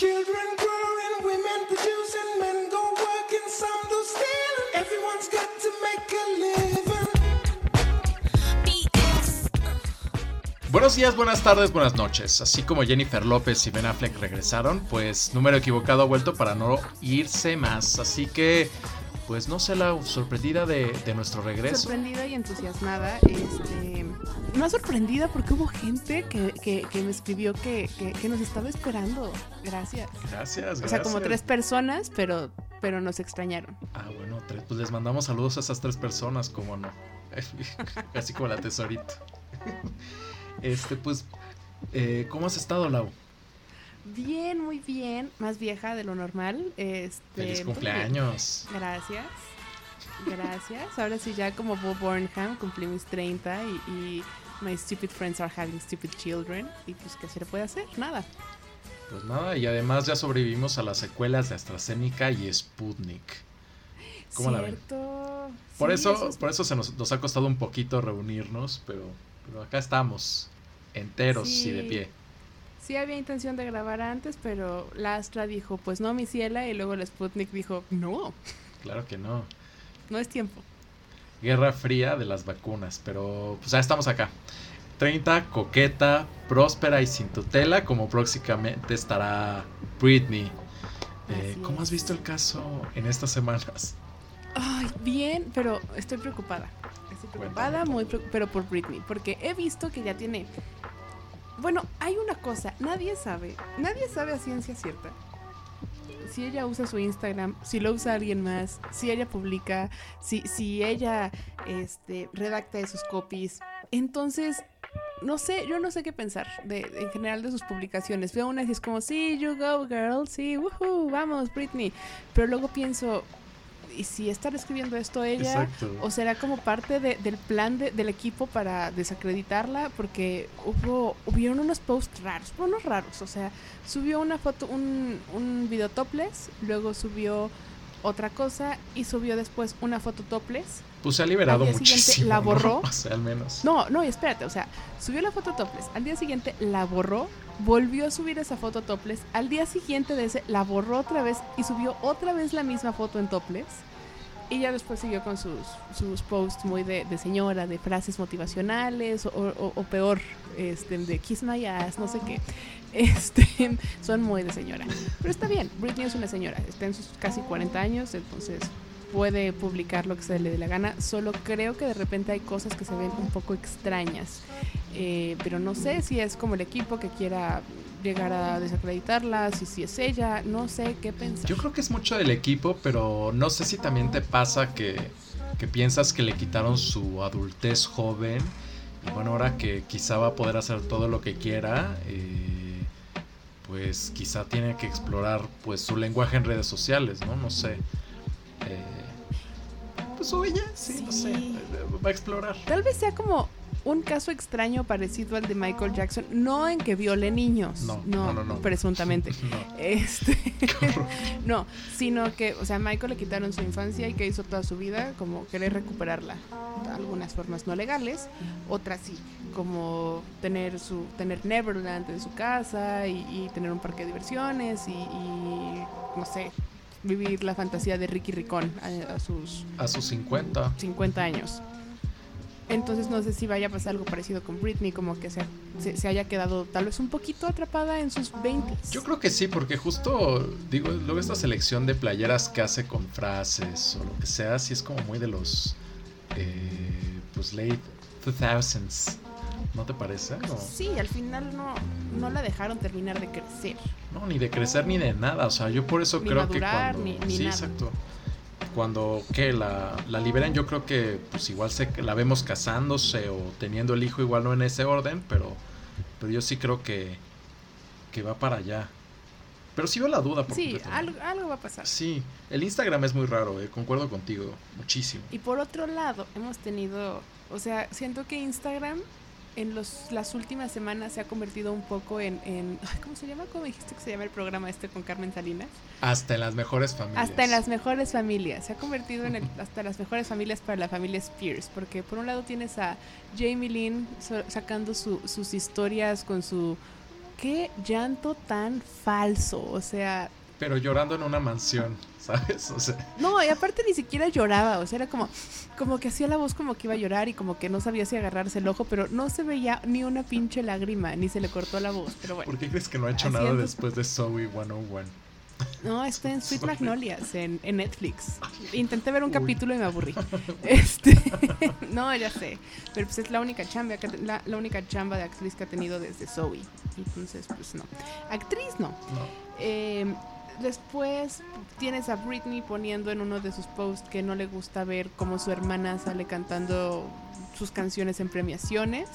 Children growing, women producing, men go working, some do stealing. Everyone's got to make a living. Buenos días, buenas tardes, buenas noches. Así como Jennifer López y Ben Affleck regresaron, pues número equivocado ha vuelto para no irse más. Así que, pues no sé la sorprendida de, de nuestro regreso. Sorprendida y entusiasmada. Este, más sorprendida porque hubo gente que, que- que me escribió que, que- que nos estaba esperando. Gracias. Gracias, gracias. O sea, como tres personas, pero, pero nos extrañaron. Ah, bueno, tres, pues les mandamos saludos a esas tres personas, como no. Así como la tesorita. Este, pues, eh, ¿cómo has estado, Lau? Bien, muy bien. Más vieja de lo normal. Este, Feliz muy cumpleaños. Gracias. Gracias. Ahora sí, ya como Bob Burnham, cumplí mis 30 y, y my stupid friends are having stupid children. Y pues, ¿qué se le puede hacer? Nada. Pues nada, y además ya sobrevivimos a las secuelas de AstraZeneca y Sputnik. ¿Cómo la ven? Por Sí, eso, es- por eso se nos, nos ha costado un poquito reunirnos, pero, pero acá estamos, enteros y de pie. Sí había intención de grabar antes, pero la Astra dijo, pues no, mi ciela, y luego la Sputnik dijo, no, Claro que no. no es tiempo. Guerra fría de las vacunas, pero pues ya estamos acá. 30, coqueta, próspera y sin tutela, como próximamente estará Britney. Eh, ¿Cómo has visto el caso en estas semanas? Ay, bien, pero estoy preocupada. Estoy preocupada, muy pero por Britney, porque he visto que ya tiene... Bueno, hay una cosa, nadie sabe, nadie sabe a ciencia cierta. Si ella usa su Instagram, si lo usa alguien más, si ella publica, si, si ella este, redacta de sus copies. Entonces, no sé, yo no sé qué pensar de, en general de sus publicaciones. Veo unas y es como, sí, you go girl, sí, woohoo, vamos, Britney. Pero luego pienso, ¿y si estar escribiendo esto ella? Exacto. ¿O será como parte de- del plan de- del equipo para desacreditarla? Porque hubo, hubieron unos posts raros, unos raros. O sea, subió una foto, un, un video topless, luego subió otra cosa y subió después una foto topless. Pues se ha liberado al día siguiente muchísimo. la ¿no? borró. O sea, al menos. No, no, y espérate, o sea, subió la foto topless, al día siguiente la borró, volvió a subir esa foto topless, al día siguiente de ese la borró otra vez y subió otra vez la misma foto en topless. Y ya después siguió con sus, sus posts muy de, señora, de frases motivacionales o, o- o peor, este, de kiss my ass, no sé qué. Este, son muy de señora. Pero está bien, Britney es una señora, está en sus casi 40 años, entonces puede publicar lo que se le dé la gana. Solo creo que de repente hay cosas que se ven un poco extrañas. Eh, pero no sé si es como el equipo que quiera llegar a desacreditarla, si, si es ella, no sé qué pensar. Yo creo que es mucho del equipo, pero no sé si también te pasa que, que piensas que le quitaron su adultez joven y bueno, ahora que quizá va a poder hacer todo lo que quiera, eh, pues quizá tiene que explorar pues su lenguaje en redes sociales, ¿no? No sé. Eh, pues o ella, sí, no sé, eh, va a explorar. Tal vez sea como un caso extraño parecido al de Michael Jackson, no en que viole niños, No, no, no, no. presuntamente. No. Este, no, sino que, o sea, a Michael le quitaron su infancia y que hizo toda su vida, como querer recuperarla. De algunas formas no legales, otras sí, como tener su tener Neverland en su casa y, y tener un parque de diversiones y, y, no sé, vivir la fantasía de Ricky Ricón a, a sus A sus 50. 50 años. Entonces no sé si vaya a pasar algo parecido con Britney, como que se, se, se haya quedado tal vez un poquito atrapada en sus 20 Yo creo que sí, porque justo, digo, luego esta selección de playeras que hace con frases o lo que sea, sí es como muy de los, eh, pues, late 2000s. ¿No te parece? Sí, al final no, no la dejaron terminar de crecer. no, ni de crecer ni de nada. O sea, yo por eso Ni creo madurar, que cuando... ni- ni sí, nada. exacto. Cuando que la, la liberan, yo creo que pues igual se, la vemos casándose o teniendo el hijo, igual no en ese orden, pero, pero yo sí creo que, que va para allá. Pero sí veo la duda. Por Sí, algo va a pasar. Sí, el Instagram es muy raro, eh, concuerdo contigo, muchísimo. Y por otro lado, hemos tenido, o sea, siento que Instagram en los, las últimas semanas se ha convertido un poco en, en ¿cómo se llama? ¿Cómo dijiste que se llama el programa este con Carmen Salinas? Hasta en las mejores familias. Hasta en las mejores familias. Se ha convertido en el, hasta las mejores familias para la familia Spears. Porque por un lado tienes a Jamie Lynn so- sacando su- sus historias con su qué llanto tan falso. O sea, Pero llorando en una mansión, ¿sabes? O sea, no, y aparte ni siquiera lloraba. O sea, era como, como que hacía la voz como que iba a llorar y como que no sabía si agarrarse el ojo, pero no se veía ni una pinche lágrima, ni se le cortó la voz. Pero bueno. ¿por qué crees que no ha hecho nada después de Zoe 101? No, está en Sweet. Magnolias, en, en Netflix. Intenté ver un Uy. capítulo y me aburrí. Este, no, ya sé. Pero pues es la única chamba que, la, la única chamba de actriz que ha tenido desde Zoe. Entonces, pues no. Actriz no. No. Eh, después tienes a Britney poniendo en uno de sus posts que no le gusta ver cómo su hermana sale cantando sus canciones en premiaciones.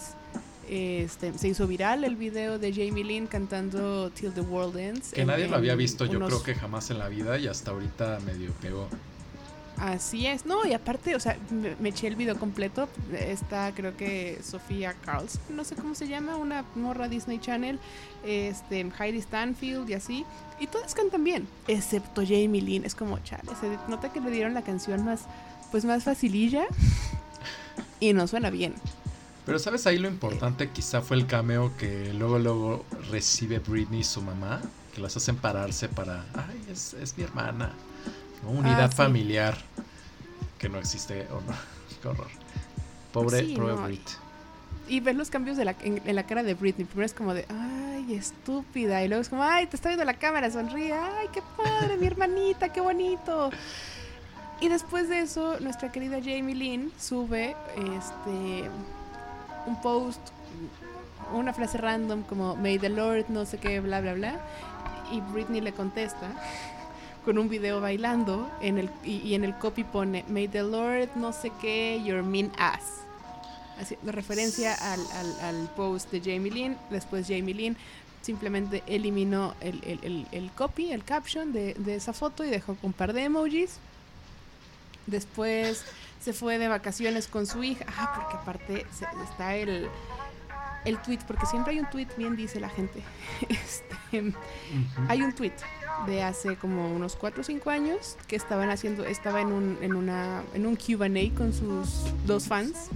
Este, se hizo viral el video de Jamie Lynn cantando Till the World Ends. Que en- nadie lo había visto, yo creo que jamás en la vida y hasta ahorita medio pegó. Así es, no, y aparte, o sea, me, me eché el video completo. Está, creo que Sofía Carls, no sé cómo se llama, una morra Disney Channel, este, Heidi Stanfield y así. Y todas cantan bien, excepto Jamie Lynn. Es como, chale, se nota que le dieron la canción más, pues más facililla y no suena bien. Pero sabes ahí lo importante quizá fue el cameo que luego luego recibe Britney y su mamá, que las hacen pararse para, ay, es, es mi hermana. ¿no? Unidad Ah, sí. familiar que no existe o no. Qué horror. Pobre, Sí, pobre no, Brit. Y ves los cambios de la, en, en la cara de Britney. Primero es como de, ay, estúpida. Y luego es como, ay, te está viendo la cámara, sonríe. Ay, qué padre, mi hermanita, qué bonito. Y después de eso, nuestra querida Jamie Lynn sube este un post, una frase random como May the Lord, no sé qué, bla, bla, bla. Y Britney le contesta con un video bailando en el, y, y en el copy pone May the Lord, no sé qué, your mean ass. Así, referencia al, al- al post de Jamie Lynn. Después Jamie Lynn simplemente eliminó el, el- el- el copy, el caption de, de esa foto y dejó un par de emojis. Después se fue de vacaciones con su hija. Ah, porque aparte se- está el, el tweet, porque siempre hay un tweet, bien dice la gente. Este, hay un tweet de hace como unos 4 o 5 años que estaban haciendo, estaba en un, en una, en un QA con sus dos fans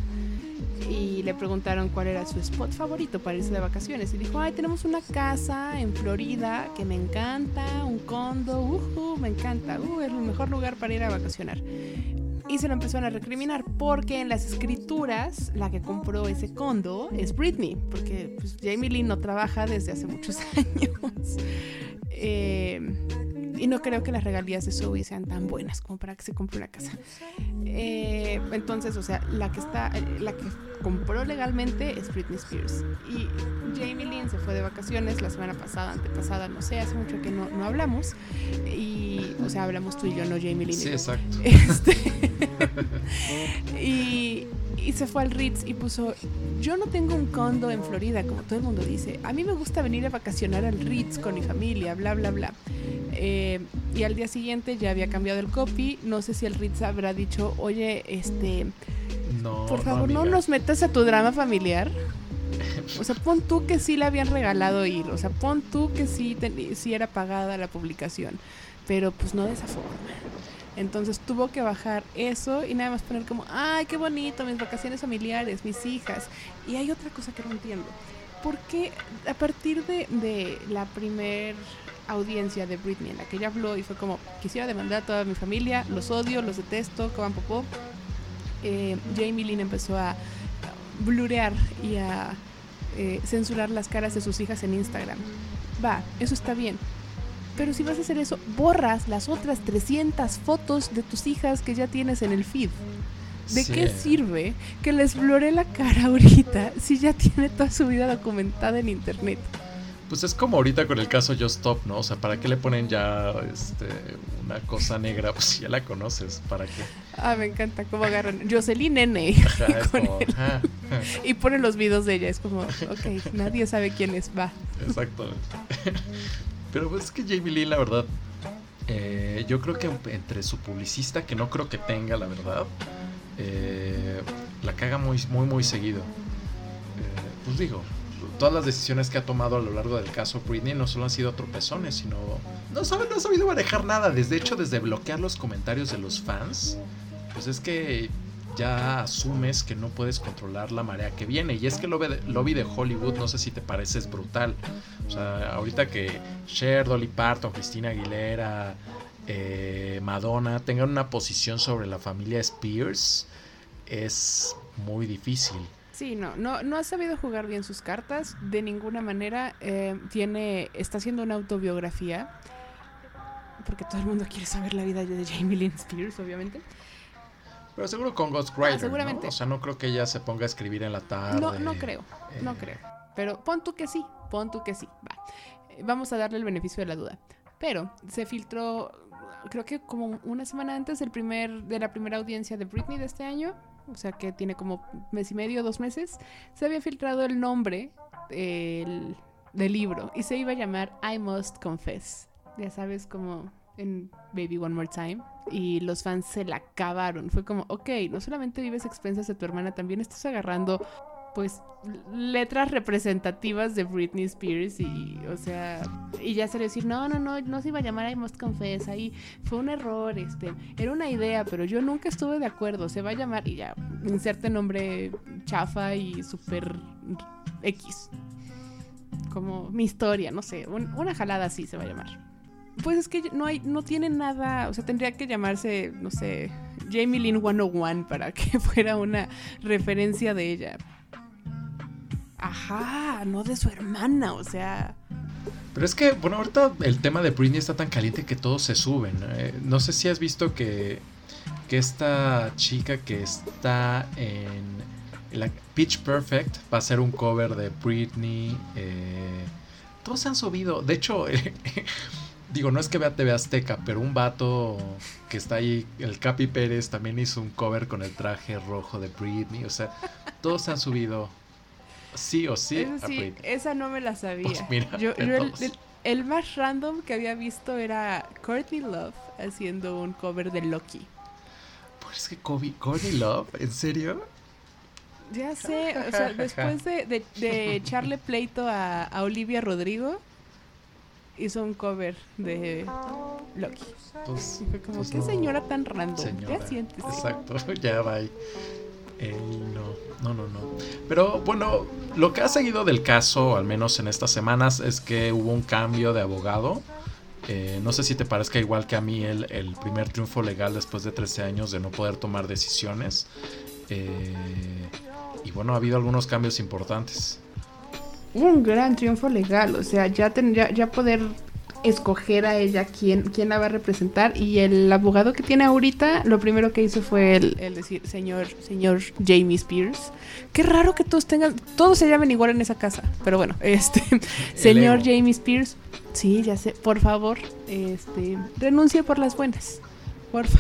y le preguntaron cuál era su spot favorito para irse de vacaciones. Y dijo, ay, tenemos una casa en Florida que me encanta, un condo, ujú, me encanta, uh, es el mejor lugar para ir a vacacionar. Y se lo empezaron a recriminar porque en las escrituras la que compró ese condo es Britney, porque pues, Jamie Lynn no trabaja desde hace muchos años. Eh, y no creo que las regalías de Zoe sean tan buenas como para que se compre una casa. Eh, entonces, o sea, la que está, eh, la que compró legalmente es Britney Spears. Y Jamie Lynn se fue de vacaciones la semana pasada, antepasada, no sé, hace mucho que no, no hablamos. Y, o sea, hablamos tú y yo, no Jamie Lynn. Sí, exacto. Este, y, y se fue al Ritz y puso, yo no tengo un condo en Florida, como todo el mundo dice. A mí me gusta venir a vacacionar al Ritz con mi familia, bla, bla, bla. Eh, y al día siguiente ya había cambiado el copy. No sé si el Ritz habrá dicho, oye, este, No, por favor, no, nos metas a tu drama familiar. O sea, pon tú que sí le habían regalado ir. O sea, pon tú que sí, ten- sí era pagada la publicación. Pero pues no de esa forma. Entonces tuvo que bajar eso y nada más poner como, ay, qué bonito, mis vacaciones familiares, mis hijas. Y hay otra cosa que no entiendo. ¿Por qué a partir de, de la primer audiencia de Britney en la que ella habló y fue como, quisiera demandar a toda mi familia, los odio, los detesto, coman popó, eh, Jamie Lynn empezó a blurear y a eh, censurar las caras de sus hijas en Instagram. Va, eso está bien. Pero si vas a hacer eso, borras las otras 300 fotos de tus hijas que ya tienes en el feed. ¿De Sí. qué sirve que les bluree la cara ahorita si ya tiene toda su vida documentada en internet? Pues es como ahorita con el caso Just Stop, ¿no? O sea, ¿para qué le ponen ya este, una cosa negra? Pues si ya la conoces, ¿para qué? Ah, me encanta cómo agarran Jocelyn como, ajá, y ponen los videos de ella. Es como, ok, nadie sabe quién es, va. exacto. Pero pues es que Jamie Lee, la verdad, eh, yo creo que entre su publicista, que no creo que tenga, la verdad, eh, la caga muy, muy, muy seguido. Eh, pues digo, todas las decisiones que ha tomado a lo largo del caso Britney no solo han sido tropezones, sino no, sabe, no ha sabido manejar nada. Desde hecho, desde bloquear los comentarios de los fans, pues es que ya asumes que no puedes controlar la marea que viene. Y es que el lobby de Hollywood, no sé si te parece, es brutal. O sea, ahorita que Cher, Dolly Parton, Cristina Aguilera, eh, Madonna tengan una posición sobre la familia Spears, es muy difícil. Sí, no, no, no ha sabido jugar bien sus cartas de ninguna manera. Eh, tiene, está haciendo una autobiografía porque todo el mundo quiere saber la vida de Jamie Lynn Spears, obviamente. Pero seguro con Ghostwriter, ah, seguramente. O sea, no creo que ella se ponga a escribir en la tarde. No, no creo, no eh, creo. Pero pon tú que sí, pon tú que sí. Va. Vamos a darle el beneficio de la duda. Pero se filtró, creo que como una semana antes del primer, de la primera audiencia de Britney de este año, o sea que tiene como mes y medio, dos meses, se había filtrado el nombre del, libro y se iba a llamar I Must Confess. Ya sabes, como en Baby One More Time y los fans se la acabaron. Fue como, ok, no solamente vives expensas de tu hermana, también estás agarrando pues letras representativas de Britney Spears y o sea y ya se le decir no no no no se iba a llamar I Must Confess ahí fue un error este era una idea pero yo nunca estuve de acuerdo se va a llamar y ya inserte nombre chafa y super X como mi historia no sé una jalada así se va a llamar pues es que no hay, no tiene nada, o sea, tendría que llamarse, no sé, Jamie Lynn 101 para que fuera una referencia de ella. Ajá, no de su hermana, o sea. Pero es que, bueno, ahorita el tema de Britney está tan caliente que todos se suben. Eh, no sé si has visto que, que esta chica que está en la Pitch Perfect va a ser un cover de Britney. Eh, todos se han subido. De hecho, digo, no es que vea TV Azteca, pero un vato que está ahí, el Capi Pérez, también hizo un cover con el traje rojo de Britney. O sea, todos se han subido sí o sí, a Britney. Esa no me la sabía. Pues mira, yo, el, más random que había visto era Courtney Love haciendo un cover de Loki. Pues es que Courtney Love, ¿en serio? Ya sé, o sea, después de, de, echarle pleito a, a Olivia Rodrigo, hizo un cover de Loki. Pues, fue como, pues qué señora tan random. ya sientes. Exacto, ya va. No, no, no, no. Pero bueno, lo que ha seguido del caso, al menos en estas semanas, es que hubo un cambio de abogado. Eh, no sé si te parezca igual que a mí el, el, primer triunfo legal después de 13 años de no poder tomar decisiones. Eh, y bueno, ha habido algunos cambios importantes un gran triunfo legal, o sea, ya, ya, poder escoger a ella quién, quién la va a representar. Y el abogado que tiene ahorita lo primero que hizo fue el, decir señor señor Jamie Spears qué raro que todos tengan todos se llamen igual en esa casa pero bueno este señor Jamie Spears sí ya sé por favor este renuncie por las buenas porfa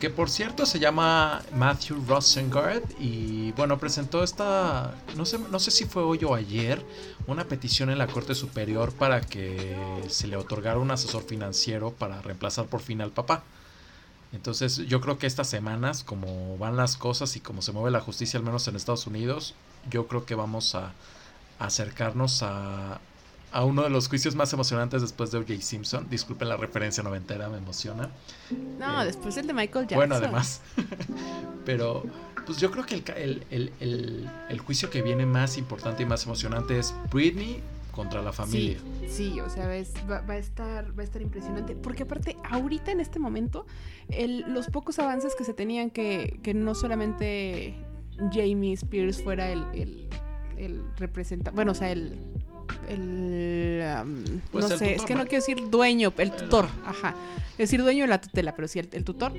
que por cierto se llama Matthew Rosengard y bueno, presentó esta, no sé, no sé si fue hoy o ayer, una petición en la Corte Superior para que se le otorgara un asesor financiero para reemplazar por fin al papá. Entonces yo creo que estas semanas, como van las cosas y como se mueve la justicia, al menos en Estados Unidos, yo creo que vamos a acercarnos a, a uno de los juicios más emocionantes después de O.J. Simpson. Disculpen la referencia noventera, me emociona. No, eh, después el de Michael Jackson. Bueno, además. Pero, pues yo creo que el, el, juicio que viene más importante y más emocionante es Britney contra la familia. Sí, o sea, va, a estar, va a estar impresionante. Porque aparte, ahorita en este momento, los pocos avances que se tenían que, que no solamente Jamie Spears fuera el, el representante, bueno, o sea, el el pues no sé, es que no quiero decir dueño, el tutor, ajá. Decir dueño de la tutela, pero sí el, tutor.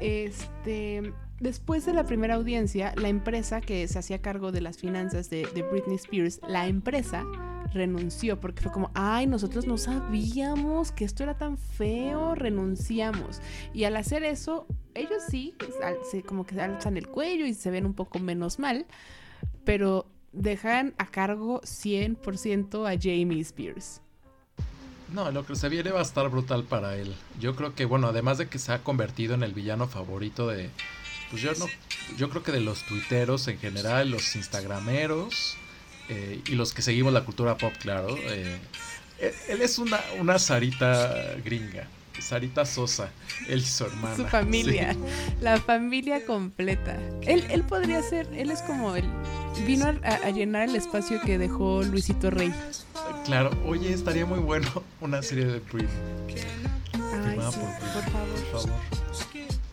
Este, después de la primera audiencia, la empresa que se hacía cargo de las finanzas de, Britney Spears, la empresa renunció porque fue como, ay, nosotros no sabíamos que esto era tan feo, renunciamos. Y al hacer eso, ellos sí, se, como que alzan el cuello y se ven un poco menos mal, pero dejan a cargo 100% a Jamie Spears. No, lo que se viene va a estar brutal para él. Yo creo que, bueno, además de que se ha convertido en el villano favorito de. Pues yo no. Yo creo que de los tuiteros en general, los instagrameros eh, y los que seguimos la cultura pop, claro. Eh, él es una, una zarita gringa. Sarita Sosa, él y su hermana. Su familia, la familia completa. Él, él podría ser, él es como el... Vino a, a llenar el espacio que dejó Luisito Rey. Claro, oye, estaría muy bueno una serie de Britney. Ay, sí, por Britney, por favor. por favor.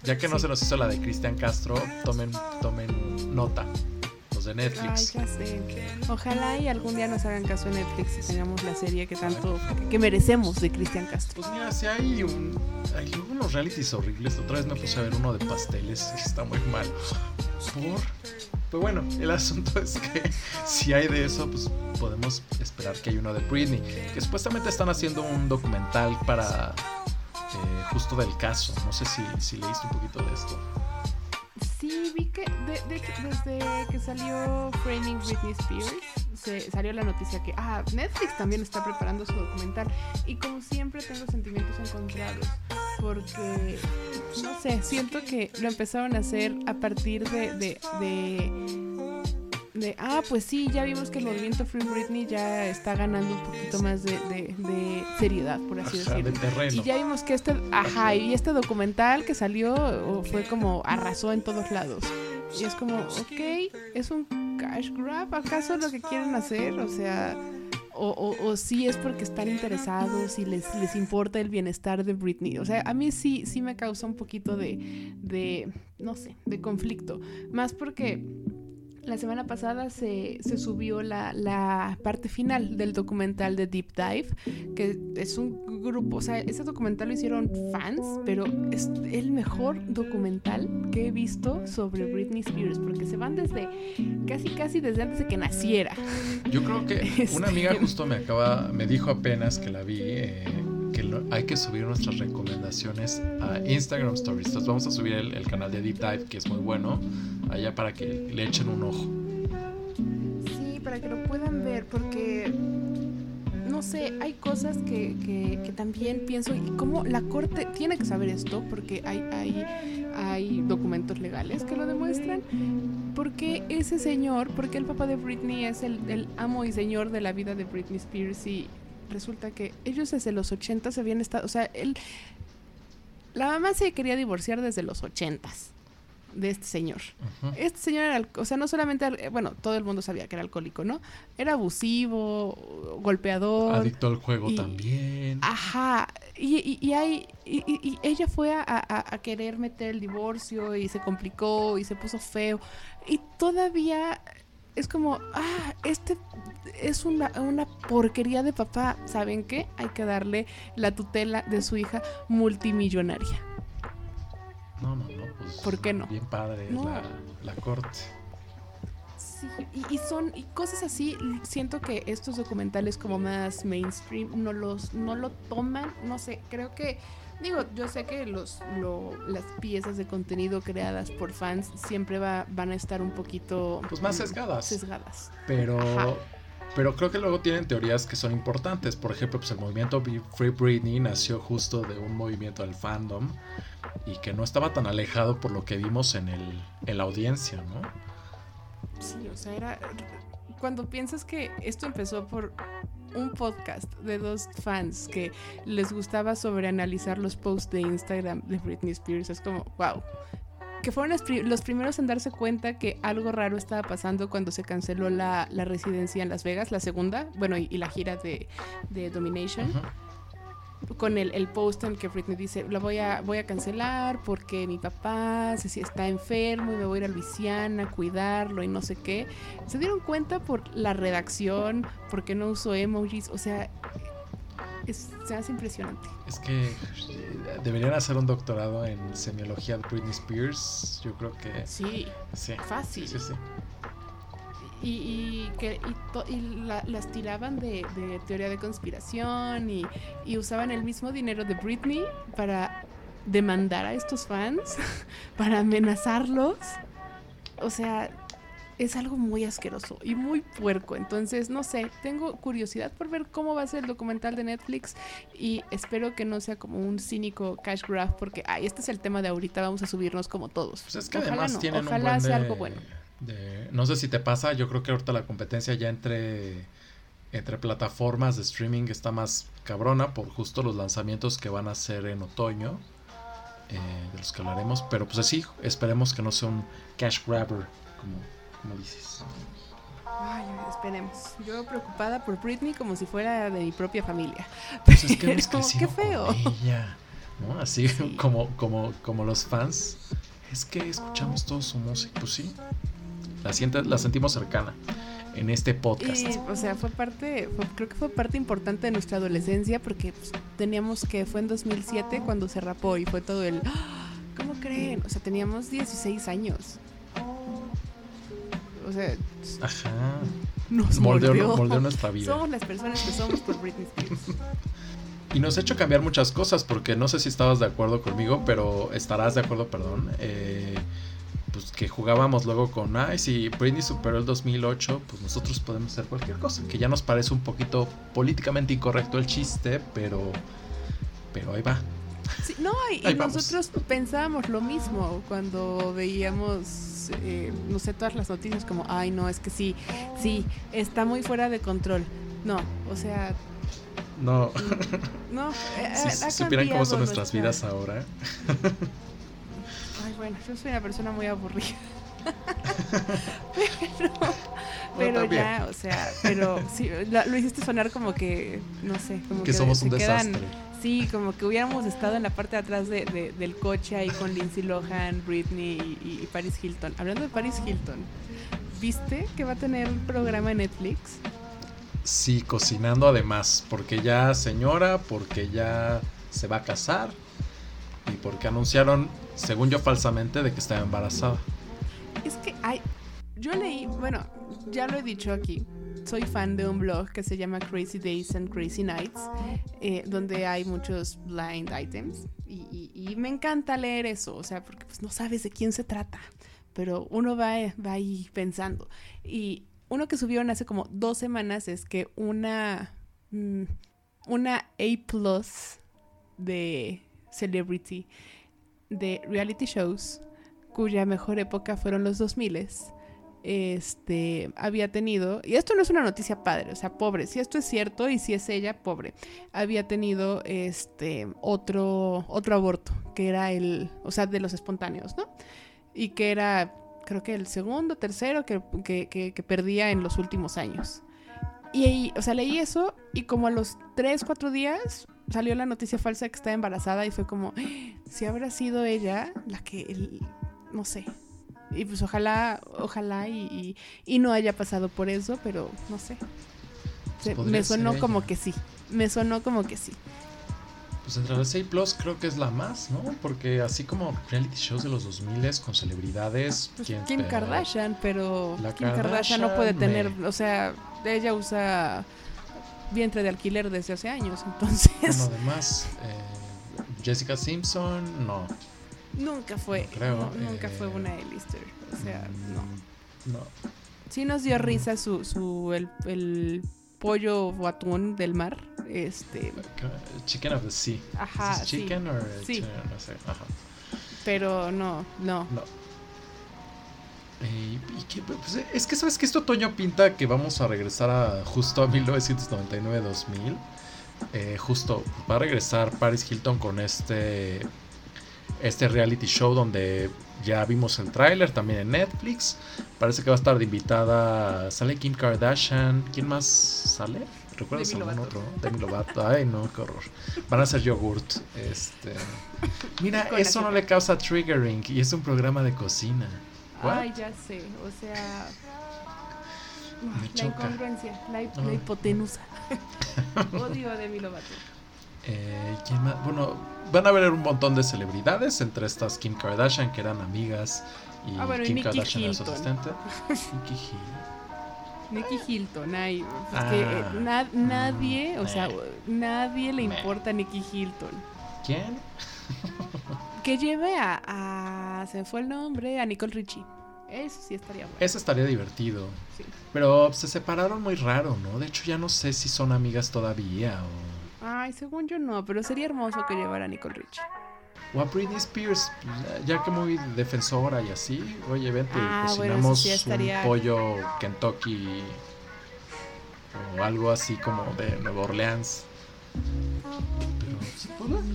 Ya que no se nos hizo la de Cristian Castro, tomen, tomen nota. De Ay, Netflix. ya sé. Ojalá y algún día nos hagan caso en Netflix y tengamos la serie que tanto que merecemos de Cristian Castro. Pues mira, si hay un. Hay luego realities horribles. Otra vez me puse a ver uno de pasteles y está muy mal. Por. Pero bueno, el asunto es que si hay de eso, pues podemos esperar que hay uno de Britney. Que supuestamente están haciendo un documental para. eh, justo del caso. No sé si, si leíste un poquito de esto. Sí, vi que de, de desde que salió Framing Britney Spears, se salió la noticia que ah, Netflix también está preparando su documental. Y como siempre tengo sentimientos encontrados. Porque, no sé, siento que lo empezaron a hacer a partir de, de, ah, pues sí, ya vimos que el movimiento Free Britney ya está ganando un poquito más de, de- de seriedad, por así decirlo. Y ya vimos que este, ajá, y este documental que salió fue como arrasó en todos lados. Y es como, ok, es un cash grab, ¿acaso lo que quieren hacer? O sea, o, o, o sí es porque están interesados y les, les importa el bienestar de Britney. O sea, a mí sí, sí me causa un poquito de, de no sé, de conflicto. Más porque la semana pasada se, se subió la, la parte final del documental de Deep Dive, que es un grupo, o sea, ese documental lo hicieron fans, pero es el mejor documental que he visto sobre Britney Spears, porque se van desde, casi casi desde antes de que naciera. Yo creo que Este- una amiga justo me acaba, me dijo apenas que la vi, eh, que lo- hay que subir nuestras recomendaciones a Instagram Stories. Entonces vamos a subir el, el canal de Deep Dive, que es muy bueno, allá para que le echen un ojo. Sí, para que lo puedan ver, porque no sé, hay cosas que, que- que también pienso, y como la corte tiene que saber esto, porque hay, hay, hay documentos legales que lo demuestran, porque ese señor, porque el papá de Britney es el, el amo y señor de la vida de Britney Spears y resulta que ellos desde los 80 se habían estado, o sea, él, la mamá se quería divorciar desde los 80 de este señor. Este señor era, o sea, no solamente, bueno, todo el mundo sabía que era alcohólico, ¿no? Era abusivo, golpeador. Adicto al juego y- también. Ajá. Y, y, y hay, y, ella fue a, a- a querer meter el divorcio y se complicó y se puso feo. Y todavía es como, ah, este es una, una porquería de papá. ¿Saben qué? Hay que darle la tutela de su hija multimillonaria. No, no, no, pues. ¿Por qué no? Bien padre No. la, la corte. Sí, y, y son y cosas así. Siento que estos documentales como más mainstream no los no lo toman. No sé, creo que digo, yo sé que los lo- las piezas de contenido creadas por fans siempre va, van a estar un poquito Pues más mm, sesgadas. sesgadas. Pero, Ajá. pero creo que luego tienen teorías que son importantes. Por ejemplo, pues el movimiento Free Britney nació justo de un movimiento del fandom y que no estaba tan alejado por lo que vimos en, el, en la audiencia, ¿no? Sí, o sea, era cuando piensas que esto empezó por un podcast de dos fans que les gustaba sobreanalizar los posts de Instagram de Britney Spears, es como, wow. Que fueron los, los primeros en darse cuenta que algo raro estaba pasando cuando se canceló la, residencia en Las Vegas, la segunda, bueno, y, la gira de, Domination. Con el, el post en que Britney dice, lo voy a, voy a cancelar porque mi papá se, está enfermo y me voy a ir a Luisiana a cuidarlo y no sé qué. Se dieron cuenta por la redacción, porque no usó emojis, o sea, es- se hace impresionante. Es que deberían hacer un doctorado en semiología de Britney Spears. Yo creo que Sí, sí. fácil. Sí, sí. Y, y que y to- y la- las tiraban de, de teoría de conspiración y, y usaban el mismo dinero de Britney para demandar a estos fans, para amenazarlos. O sea, es algo muy asqueroso y muy puerco. Entonces, no sé, tengo curiosidad por ver cómo va a ser el documental de Netflix y espero que no sea como un cínico cash grab porque, ay, este es el tema de ahorita, vamos a subirnos como todos. Pues es que Ojalá además no, tienen ojalá un buen sea algo bueno. De- no sé si te pasa, yo creo que ahorita la competencia ya entre entre plataformas de streaming está más cabrona por justo los lanzamientos que van a hacer en otoño, eh, de los que hablaremos. Pero pues así, esperemos que no sea un cash grabber, como, como dices. Ay, esperemos. Yo preocupada por Britney como si fuera de mi propia familia. Pues es que hemos qué feo. con ella, ¿no? Así Sí. como, como, como los fans. Es que escuchamos toda su música, pues sí. La, siente- la sentimos cercana en este podcast. Y, o sea, fue parte, fue- creo que fue parte importante de nuestra adolescencia porque pues, teníamos que, fue en 2007 cuando se rapó y fue todo el, "Ah, ¿cómo creen? O sea, teníamos 16 años. O sea, Ajá. nos Moldeó, moldeó. moldeó nuestra vida. Somos las personas que somos por Britney Spears. Y nos ha hecho cambiar muchas cosas, porque no sé si estabas de acuerdo conmigo, pero estarás de acuerdo, perdón. eh, pues que jugábamos luego con, ay, si Britney superó el 2008, pues nosotros podemos hacer cualquier cosa. Que ya nos parece un poquito políticamente incorrecto el chiste, pero, pero ahí va. Sí, no, y, nosotros pensábamos lo mismo cuando veíamos, eh, no sé, todas las noticias como, ay, no, es que sí, sí, está muy fuera de control. No, o sea, No, no. eh, si, supieran cómo son nuestras nuestra- vidas ahora. Ay, bueno, yo soy una persona muy aburrida. pero pero ya, o sea, pero sí, lo, lo hiciste sonar como que, no sé, como Que que, somos se un quedan, desastre. Sí, como que hubiéramos estado en la parte de atrás de- de- del coche ahí con Lindsay Lohan, Britney y, y Paris Hilton. Hablando de Paris Hilton, ¿viste que va a tener un programa en Netflix? Sí, cocinando además, porque ya señora, porque ya se va a casar y porque anunciaron, según yo falsamente, de que estaba embarazada. Es que hay. Yo leí, bueno, ya lo he dicho aquí. Soy fan de un blog que se llama Crazy Days and Crazy Nights, eh, donde hay muchos blind items. Y, y- me encanta leer eso, o sea, porque pues no sabes de quién se trata, pero uno va, va ahí pensando. Y uno que subieron hace como dos semanas es que una, mm, una A plus de celebrity de reality shows cuya mejor época fueron los 2000 este había tenido y esto no es una noticia padre, o sea, pobre, si esto es cierto y si es ella, pobre. Había tenido este otro otro aborto, que era el, o sea, de los espontáneos, ¿no? Y que era creo que el segundo, tercero que, que, que- que perdía en los últimos años. Y o sea, leí eso y como a los 3, 4 días salió la noticia falsa que estaba embarazada y fue como, "Ah, si habrá sido ella la que, el- no sé. Y pues ojalá, ojalá y, y- y no haya pasado por eso, pero no sé. Se- podría me sonó ser como ella. que sí. Me sonó como que sí. Pues entre las 6 Plus creo que es la más, ¿no? Porque así como reality shows de los 2000 con celebridades, Pues, ¿quién Kim Kardashian, pero La Kim Kardashian no puede me- tener, o sea, ella usa vientre de alquiler desde hace años, entonces Bueno, además, eh, Jessica Simpson, no. nunca fue, No creo, no, nunca eh, fue una A-lister, o sea, no. Mm, No. Sí nos dio risa su, su el, el pollo o atún del mar, este, Chicken of the Sea. ajá, ¿Es sí, chicken Sí. chicken? No sé. Ajá. pero no, no. No. Eh, y que, pues, es que sabes que este otoño pinta que vamos a regresar a justo a 1999-2000. Eh, justo va a regresar Paris Hilton con este este reality show donde ya vimos el tráiler también en Netflix. Parece que va a estar de invitada. Sale Kim Kardashian. ¿Quién más sale? ¿Recuerdas Demi algún Lovato. otro? Demi Lovato. Ay, no, qué horror. Van a hacer yogurt. Este. Mira, eso no le causa triggering y es un programa de cocina. What? Ay, ya sé, o sea, Me la choca. incongruencia, la, hi- Ah. la hipotenusa. Odio a Demi Lovato. Eh, ¿quién más? Bueno, van a haber un montón de celebridades, entre estas Kim Kardashian, que eran amigas, y Ah, bueno, Kim Kardashian era su asistente. Nikki Hill. Nicky Hilton, ay, pues Ah. que eh, na- nadie, o sea, nadie le importa a Nicky Hilton. ¿Quién? Que lleve a, a- se fue el nombre, a Nicole Richie. Eso sí estaría bueno. Eso estaría divertido. Sí. Pero se separaron muy raro, ¿no? De hecho, ya no sé si son amigas todavía o. Ay, según yo no, pero sería hermoso que llevara a Nicole Richie. O a Britney Spears, ya que muy defensora y así. Oye, vente, Ah, cocinamos eso sí estaría- un pollo Kentucky o algo así como de Nueva Orleans.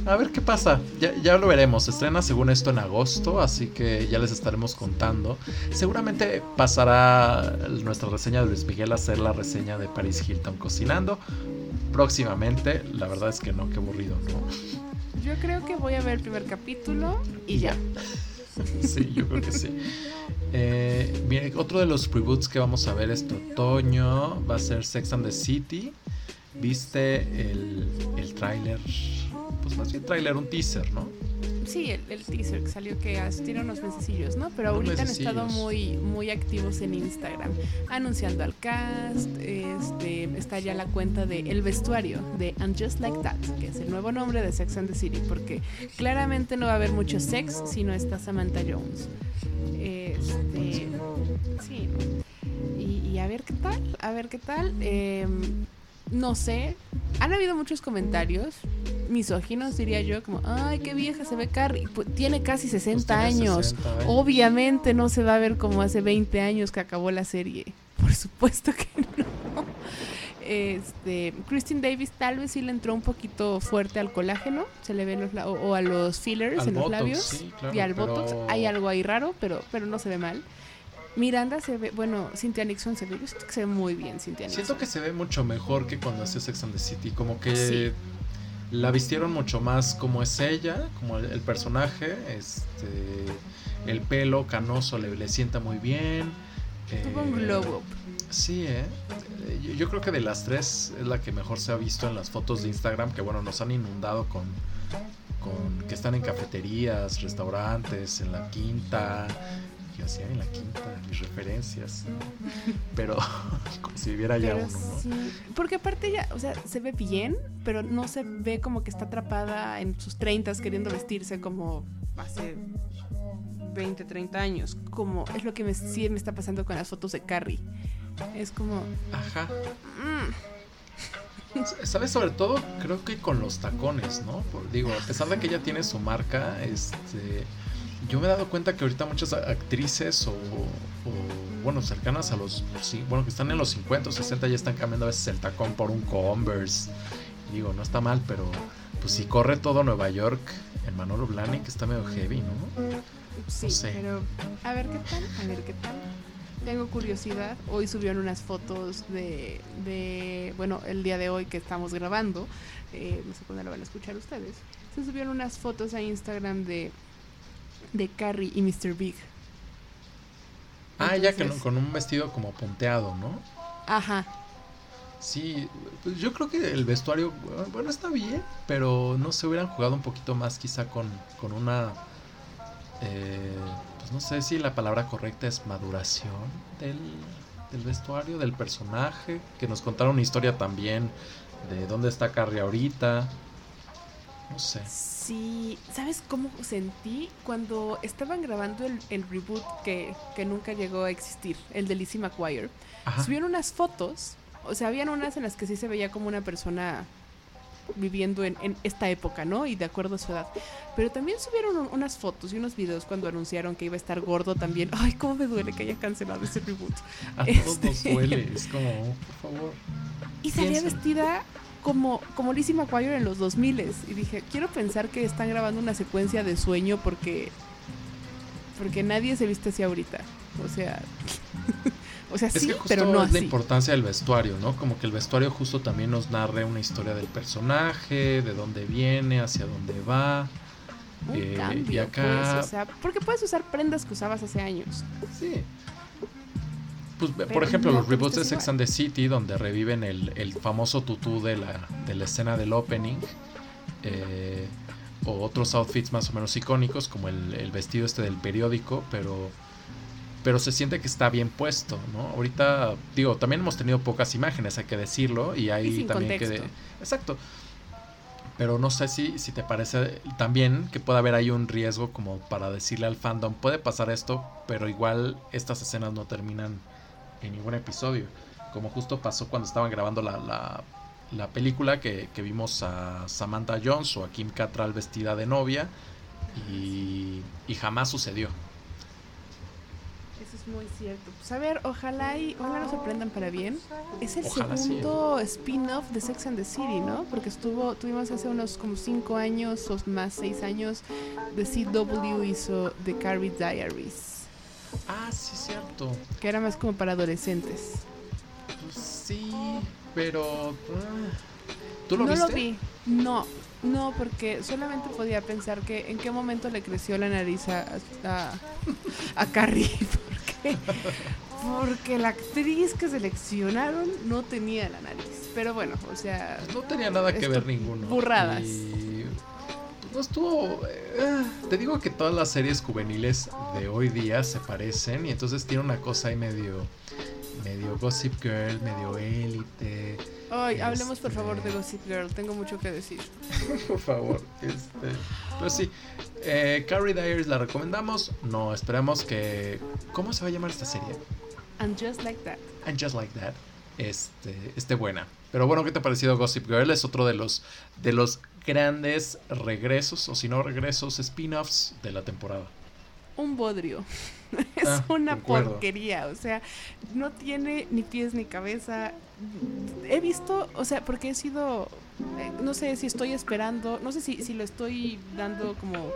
A ver qué pasa. Ya, ya, lo veremos. Se estrena según esto en agosto, así que ya les estaremos contando. Seguramente pasará nuestra reseña de Luis Miguel a ser la reseña de Paris Hilton cocinando. Próximamente, la verdad es que no, qué aburrido, ¿no? Yo creo que voy a ver el primer capítulo y ya. sí, yo creo que sí. Eh, otro de los reboots que vamos a ver este otoño va a ser Sex and the City. ¿Viste el, el tráiler? Pues más bien tráiler, un teaser, ¿no? Sí, el, teaser que salió que tiene unos mesecillos, ¿no? Pero ahorita han estado muy, muy activos en Instagram, anunciando al cast, este, está ya la cuenta de El Vestuario, de And Just Like That, que es el nuevo nombre de Sex and the City, porque claramente no va a haber mucho sex si no está Samantha Jones. Este, sí, y, a ver qué tal, a ver qué tal. Em, no sé, han habido muchos comentarios misóginos, diría yo, como, ay, qué vieja se ve Carrie. Pues, tiene casi 60, pues años. Obviamente no se va a ver como hace 20 años que acabó la serie. Por supuesto que no. Este, Christine Davis tal vez sí le entró un poquito fuerte al colágeno, se le ven los o, a los fillers en los labios y al botox. Hay algo ahí raro, pero, pero no se ve mal. Miranda se ve, bueno, Cynthia Nixon se ve, yo siento que se ve muy bien Cynthia Nixon. Siento que se ve mucho mejor que cuando hacía Sex and the City, como que la vistieron mucho más como es ella, como el, personaje, este, el pelo canoso le, le sienta muy bien. Tuvo un glow up. Sí, ¿eh? Yo, creo que de las tres es la que mejor se ha visto en las fotos de Instagram, que bueno, nos han inundado con, con que están en cafeterías, restaurantes, en la quinta, yo hacía en la quinta, mis referencias. Pero como si viviera ya uno, Porque aparte ella, o sea, se ve bien, pero no se ve como que está atrapada en sus treintas queriendo vestirse como hace 20, 30 años. Como es lo que me, sí me está pasando con las fotos de Carrie. Es como... Ajá. Mm. ¿Sabes? Sobre todo creo que con los tacones, ¿no? digo, a pesar de que ella tiene su marca, este yo me he dado cuenta que ahorita muchas actrices o, bueno, cercanas a los, bueno, que están en los 50 o 60 ya están cambiando a veces el tacón por un Converse. digo, no está mal, pero pues si corre todo Nueva York, el Manolo Blahnik está medio heavy, ¿no? Sí, pero a ver qué tal, a ver qué tal. Tengo curiosidad. Hoy subieron unas fotos de, de bueno, el día de hoy que estamos grabando. Eh, no sé cuándo lo van a escuchar ustedes. Se subieron unas fotos a Instagram de de Carrie y Mr. Big. Ah, ya que con un vestido como punteado, ¿no? Ajá. Sí, pues yo creo que el vestuario, bueno, está bien, pero no se hubieran jugado un poquito más quizá con, con una, eh, pues no sé si la palabra correcta es maduración del, del vestuario, del personaje, que nos contaron una historia también de dónde está Carrie ahorita, no sé. Sí, ¿sabes cómo sentí cuando estaban grabando el, reboot que, nunca llegó a existir, el de Lizzie McGuire? Subieron unas fotos, o sea, habían unas en las que sí se veía como una persona viviendo en, esta época, ¿no? Y de acuerdo a su edad. Pero también subieron unas fotos y unos videos cuando anunciaron que iba a estar gordo también. Ay, cómo me duele que haya cancelado ese reboot. A todos nos este duele, es como, oh, por favor. Y salía vestida como, como Lizzie McGuire en los 2000 y dije, quiero pensar que están grabando una secuencia de sueño porque porque nadie se viste así ahorita. O sea, o sea, sí, pero no es la importancia del vestuario, ¿no? Como que el vestuario justo también nos narre una historia del personaje, de dónde viene, hacia dónde va. Un eh, cambio, y acá... Pues, o sea, porque puedes usar prendas que usabas hace años. Sí, pues, por ejemplo, los reboots de Sex and the City, donde reviven el, famoso tutú de la, de la escena del opening, eh, o otros outfits más o menos icónicos, como el, vestido este del periódico, pero, pero se siente que está bien puesto, ¿no? Ahorita, digo, también hemos tenido pocas imágenes, hay que decirlo, y hay también que... Exacto. Pero no sé si, si te parece también que puede haber ahí un riesgo como para decirle al fandom, puede pasar esto, pero igual estas escenas no terminan en ningún episodio. Como justo pasó cuando estaban grabando la, la, película que, vimos a Samantha Jones o a Kim Cattrall vestida de novia y, jamás sucedió. Eso es muy cierto. Pues a ver, ojalá y ojalá nos sorprendan para bien. Es el Ojalá sí. segundo spin-off de Sex and the City, ¿no? Porque estuvo, tuvimos hace unos como cinco años o más seis años de CW hizo The Carrie Diaries, Ah, sí, cierto. que era más como para adolescentes. Pues sí, pero. ah, ¿Tú lo no viste? lo vi. No, no, porque solamente podía pensar que en qué momento le creció la nariz a, a, a Carrie. Porque, porque la actriz que seleccionaron no tenía la nariz. Pero bueno, o sea, No tenía nada que ver ninguno. burradas. Y, no estuvo. eh, te digo que todas las series juveniles de hoy día se parecen y entonces tiene una cosa ahí medio. medio Gossip Girl, medio élite. Ay, hablemos por Este- favor de Gossip Girl, tengo mucho que decir. Por favor. Este, pues sí. Eh, Carrie Diaries la recomendamos. No, esperamos que. ¿Cómo se va a llamar esta serie? And just like that. And Just Like That este, esté buena. Pero bueno, ¿qué te ha parecido Gossip Girl? Es otro de los, de los grandes regresos, o si no regresos, spin-offs de la temporada. Un bodrio. es Ah, una concuerdo. porquería, o sea, no tiene ni pies ni cabeza. He visto, o sea, porque he sido, eh, no sé si estoy esperando, no sé si, si lo estoy dando como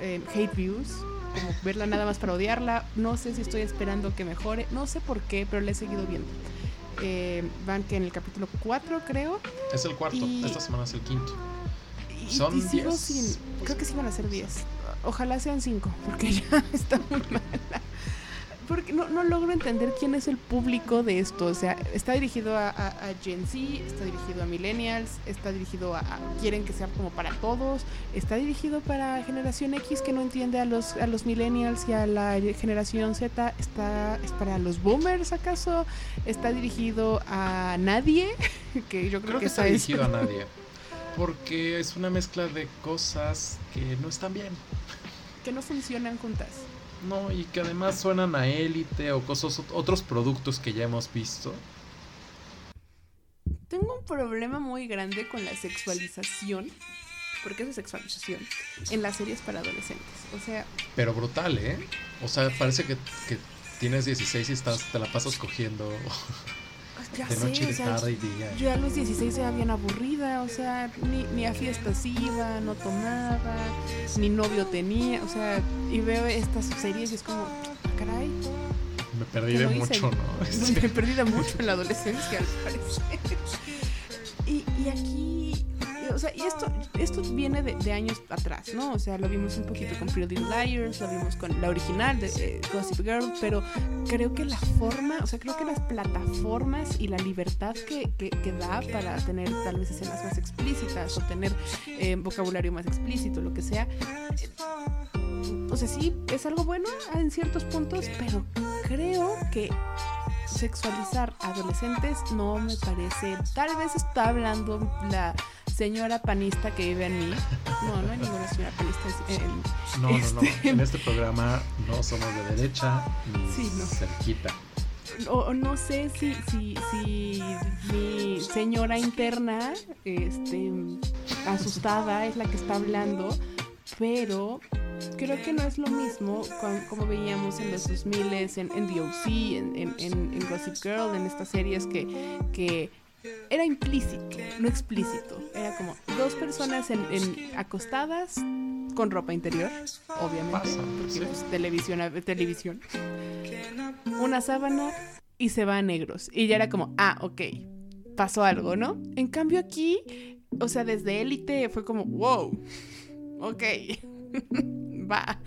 eh, hate views, como verla nada más para odiarla, no sé si estoy esperando que mejore, no sé por qué, pero la he seguido viendo. Eh, van que en el capítulo 4 creo. Es el cuarto, Y- esta semana es el quinto. Son y sigo 10. sin. Creo que sí van a ser 10. Ojalá sean 5, porque ya está muy mala. Porque no, no logro entender quién es el público de esto. O sea, está dirigido a, a- a Gen Z, está dirigido a Millennials, está dirigido a, a- Quieren que sea como para todos, está dirigido para Generación X que no entiende a los, a los Millennials y a la Generación Z, está, ¿es para los Boomers acaso? Está dirigido a nadie, que yo creo, Creo que está esa es- dirigido a nadie. Porque es una mezcla de cosas que no están bien. que no funcionan juntas. No, y que además suenan a élite o cosas, otros productos que ya hemos visto. Tengo un problema muy grande con la sexualización, porque es sexualización, en las series para adolescentes. O sea, Pero brutal, ¿eh? O sea, parece que, que tienes 16 y estás, te la pasas cogiendo ya de noche sé, de o sea, tarde y día. yo a los 16 era bien aburrida, o sea, ni, ni a fiestas iba, no tomaba, ni novio tenía, o sea, y veo estas series y es como, "Ah, caray, Me perdí ¿qué de no mucho, ¿no? Me he perdido mucho en la adolescencia, al parecer. Y, y aquí, sea, y esto, esto viene de, años atrás, ¿no? O sea, lo vimos un poquito con Pretty Liars, lo vimos con la original de eh, Gossip Girl, pero creo que la forma, o sea, creo que las plataformas y la libertad que, que, da para tener tal vez escenas más explícitas o tener eh, vocabulario más explícito, lo que sea, eh, o sea, sí, es algo bueno en ciertos puntos, pero creo que sexualizar adolescentes no me parece. Tal vez está hablando la señora panista que vive en mí. No, no hay ninguna señora panista en, no, no, no. este- En este programa no somos de derecha ni Sí, no. cerquita. o, no sé si, si, si mi señora interna, este, asustada, es la que está hablando, pero creo que no es lo mismo con- como veíamos en los 2000 en, en The O.C., en, en, en- en Gossip Girl, en estas series que, que era implícito, no explícito. Era como dos personas en, en- acostadas con ropa interior, obviamente, Pasa, porque sí. pues, televisión, televisión una sábana y se va a negros. Y ya era como, ah, ok, pasó algo, ¿no? En cambio aquí, o sea, desde élite fue como, wow, ok, va,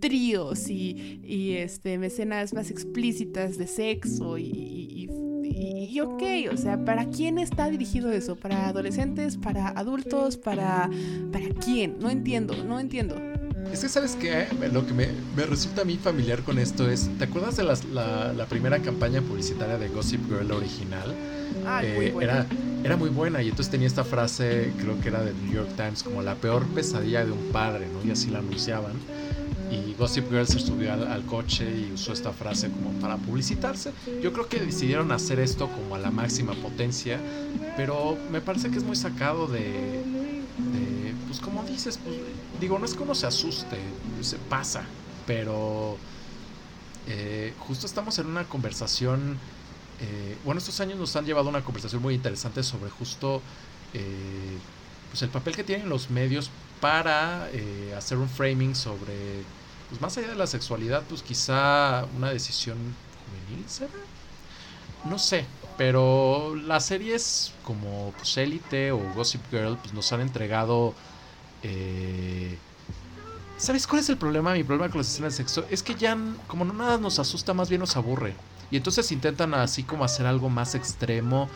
tríos y, y este, escenas más explícitas de sexo y, y, y- y ok, o sea, ¿para quién está dirigido eso? ¿Para adolescentes? ¿Para adultos? ¿Para, para quién? No entiendo, no entiendo. Es que, ¿sabes qué? Lo que me, me resulta a mí familiar con esto es, ¿te acuerdas de las- la, la primera campaña publicitaria de Gossip Girl original? Ay, muy Eh, bueno. era, era muy buena y entonces tenía esta frase, creo que era del New York Times, como la peor pesadilla de un padre, ¿no? Y así la anunciaban. Y Gossip Girl se subió al, coche y usó esta frase como para publicitarse. Yo creo que decidieron hacer esto como a la máxima potencia, pero me parece que es muy sacado de, de, pues como dices, pues, digo, no es que uno se asuste, se pasa, pero eh, justo estamos en una conversación, eh, bueno, estos años nos han llevado a una conversación muy interesante sobre justo eh, pues el papel que tienen los medios para eh, hacer un framing sobre, pues más allá de la sexualidad, pues quizá una decisión juvenil, ¿será? No sé, pero las series como pues, Elite o Gossip Girl pues nos han entregado... Eh, ¿Sabes cuál es el problema? Mi problema con las escenas de sexo es que ya, como no nada nos asusta, más bien nos aburre. Y entonces intentan así como hacer algo más extremo.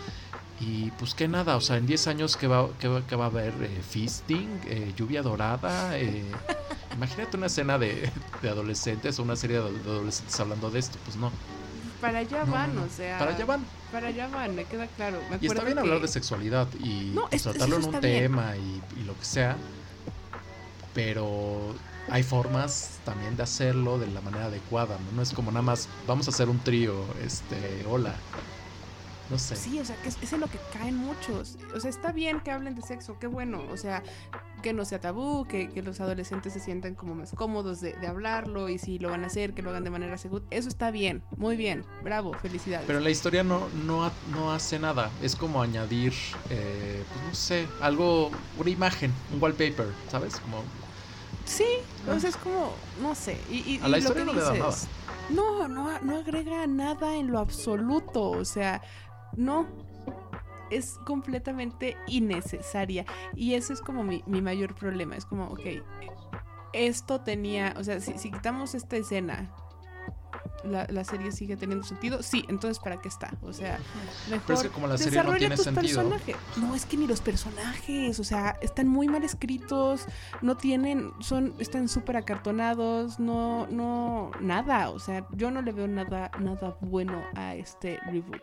Y pues que nada, o sea, en 10 años que va, que va, que va a haber eh, feasting, eh, lluvia dorada. eh, imagínate una escena de, de adolescentes o una serie de adolescentes hablando de esto. Pues no. Para allá No, van, no, no. o sea. Para allá van. Para allá van, me queda claro. Me Y está bien hablar de sexualidad y pues, tratarlo en un tema y, y lo que sea. Pero hay formas también de hacerlo de la manera adecuada, ¿no? No es como nada más, vamos a hacer un trío, este, hola. No sé. Sí, o sea, que es, es en lo que caen muchos. O sea, está bien que hablen de sexo, qué bueno. O sea, que no sea tabú, que, que los adolescentes se sientan como más cómodos de, de hablarlo y si lo van a hacer, que lo hagan de manera segura. Eso está bien, muy bien, bravo, felicidades. Pero la historia no, no, no hace nada. Es como añadir, eh, pues no sé, algo, una imagen, un wallpaper, ¿sabes? Como Sí, o sea, es como, no sé. Y, y- A la y lo historia que no le da dices, No, no, no agrega nada en lo absoluto. O sea, no. Es completamente innecesaria. Y ese es como mi, mi mayor problema. Es como, ok, esto tenía, o sea, si, si quitamos esta escena, la, la serie sigue teniendo sentido. Sí, entonces ¿para qué está? O sea, mejor Pero es que como la serie no desarrolla tiene tus sentido. personajes. No, es que ni los personajes, o sea, están muy mal escritos, no tienen, son, están súper acartonados, no, no, nada, o sea, yo no le veo nada, nada bueno a este reboot.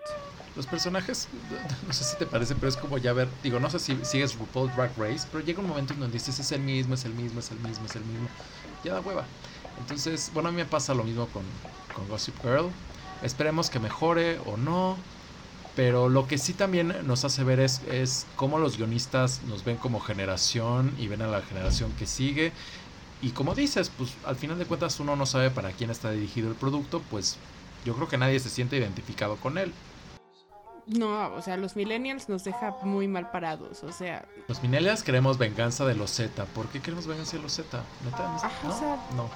Los personajes, no sé si te parece, pero es como ya ver, digo, no sé si sigues RuPaul Drag Race, pero llega un momento en donde dices es el mismo, es el mismo, es el mismo, es el mismo. Ya da hueva. Entonces, bueno, a mí me pasa lo mismo con, con Gossip Girl. Esperemos que mejore o no. Pero lo que sí también nos hace ver es, es cómo los guionistas nos ven como generación y ven a la generación que sigue. Y como dices, pues al final de cuentas uno no sabe para quién está dirigido el producto, pues yo creo que nadie se siente identificado con él. No, o sea, los millennials nos deja muy mal parados, o sea, Los Minelias queremos venganza de los Z. ¿Por qué queremos venganza de los Z? ¿Neta? ¿No? No.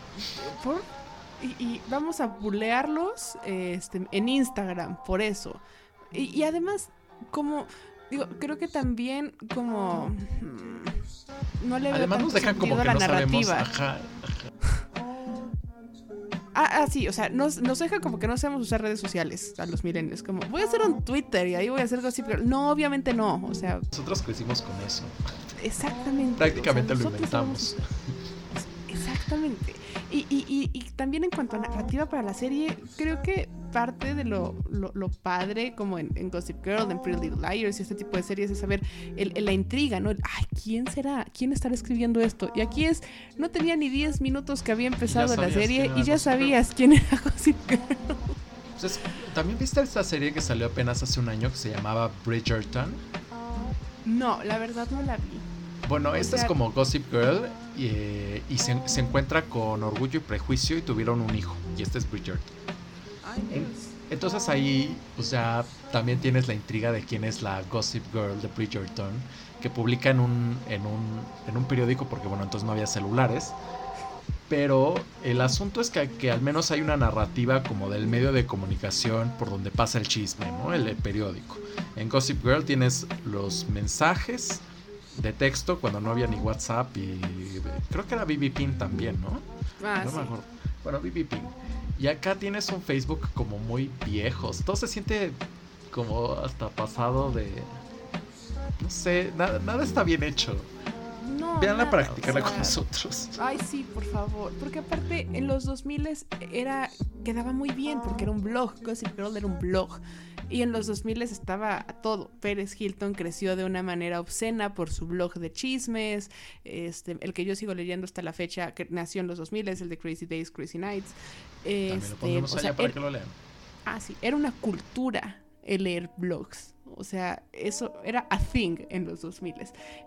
por... Y, y vamos a bulearlos este, en Instagram, por eso. Y, y además, como, digo, creo que también como... mm, No le veo Además nos dejan como sentido que a no la sabemos. narrativa. Ajá. Ah, ah, sí, o sea, nos, nos deja como que no sabemos usar redes sociales a los millennials. Como, voy a hacer un Twitter y ahí voy a hacer Gossip Girl. No, obviamente no. O sea, Nosotros crecimos con eso. exactamente. Prácticamente o sea, lo inventamos. somos- Exactamente. Y, y, y, y también en cuanto a narrativa para la serie, creo que parte de lo, lo, lo padre, como en, en Gossip Girl, en Pretty Little Liars y este tipo de series, es saber el, el- la intriga, ¿no? El, Ay, ¿quién será? ¿Quién estará escribiendo esto? Y aquí es, no tenía ni 10 minutos que había empezado la serie y ya sabías quién era Gossip Girl. Entonces, ¿también viste esta serie que salió apenas hace un año que se llamaba Bridgerton? No, la verdad no la vi. Bueno, esta es como Gossip Girl y, eh, y se, se encuentra con orgullo y prejuicio y tuvieron un hijo. Y este es Bridgerton. Entonces ahí, o sea, también tienes la intriga de quién es la Gossip Girl de Bridgerton, que publica en un, en un, en un periódico, porque bueno, entonces no había celulares. Pero el asunto es que, que al menos hay una narrativa como del medio de comunicación por donde pasa el chisme, ¿no? El, el periódico. En Gossip Girl tienes los mensajes de texto cuando no había ni WhatsApp y creo que era BB Pin también, ¿no? Ah, no sí. me acuerdo. Bueno, BB Ping. Y acá tienes un Facebook como muy viejos. Todo se siente como hasta pasado de. No sé, nada, nada está bien hecho. No, Veanla nada, practicarla o con nosotros. Ay, sí, por favor. Porque aparte, en los 2000 era, quedaba muy bien, porque era un blog. Gossip Girl era un blog. Y en los 2000 estaba todo. Pérez Hilton creció de una manera obscena por su blog de chismes. Este, el que yo sigo leyendo hasta la fecha, que nació en los 2000, es el de Crazy Days, Crazy Nights. Este, lo allá para era- que lo lean. Ah, sí, era una cultura el leer blogs. O sea, eso era a thing en los 2000.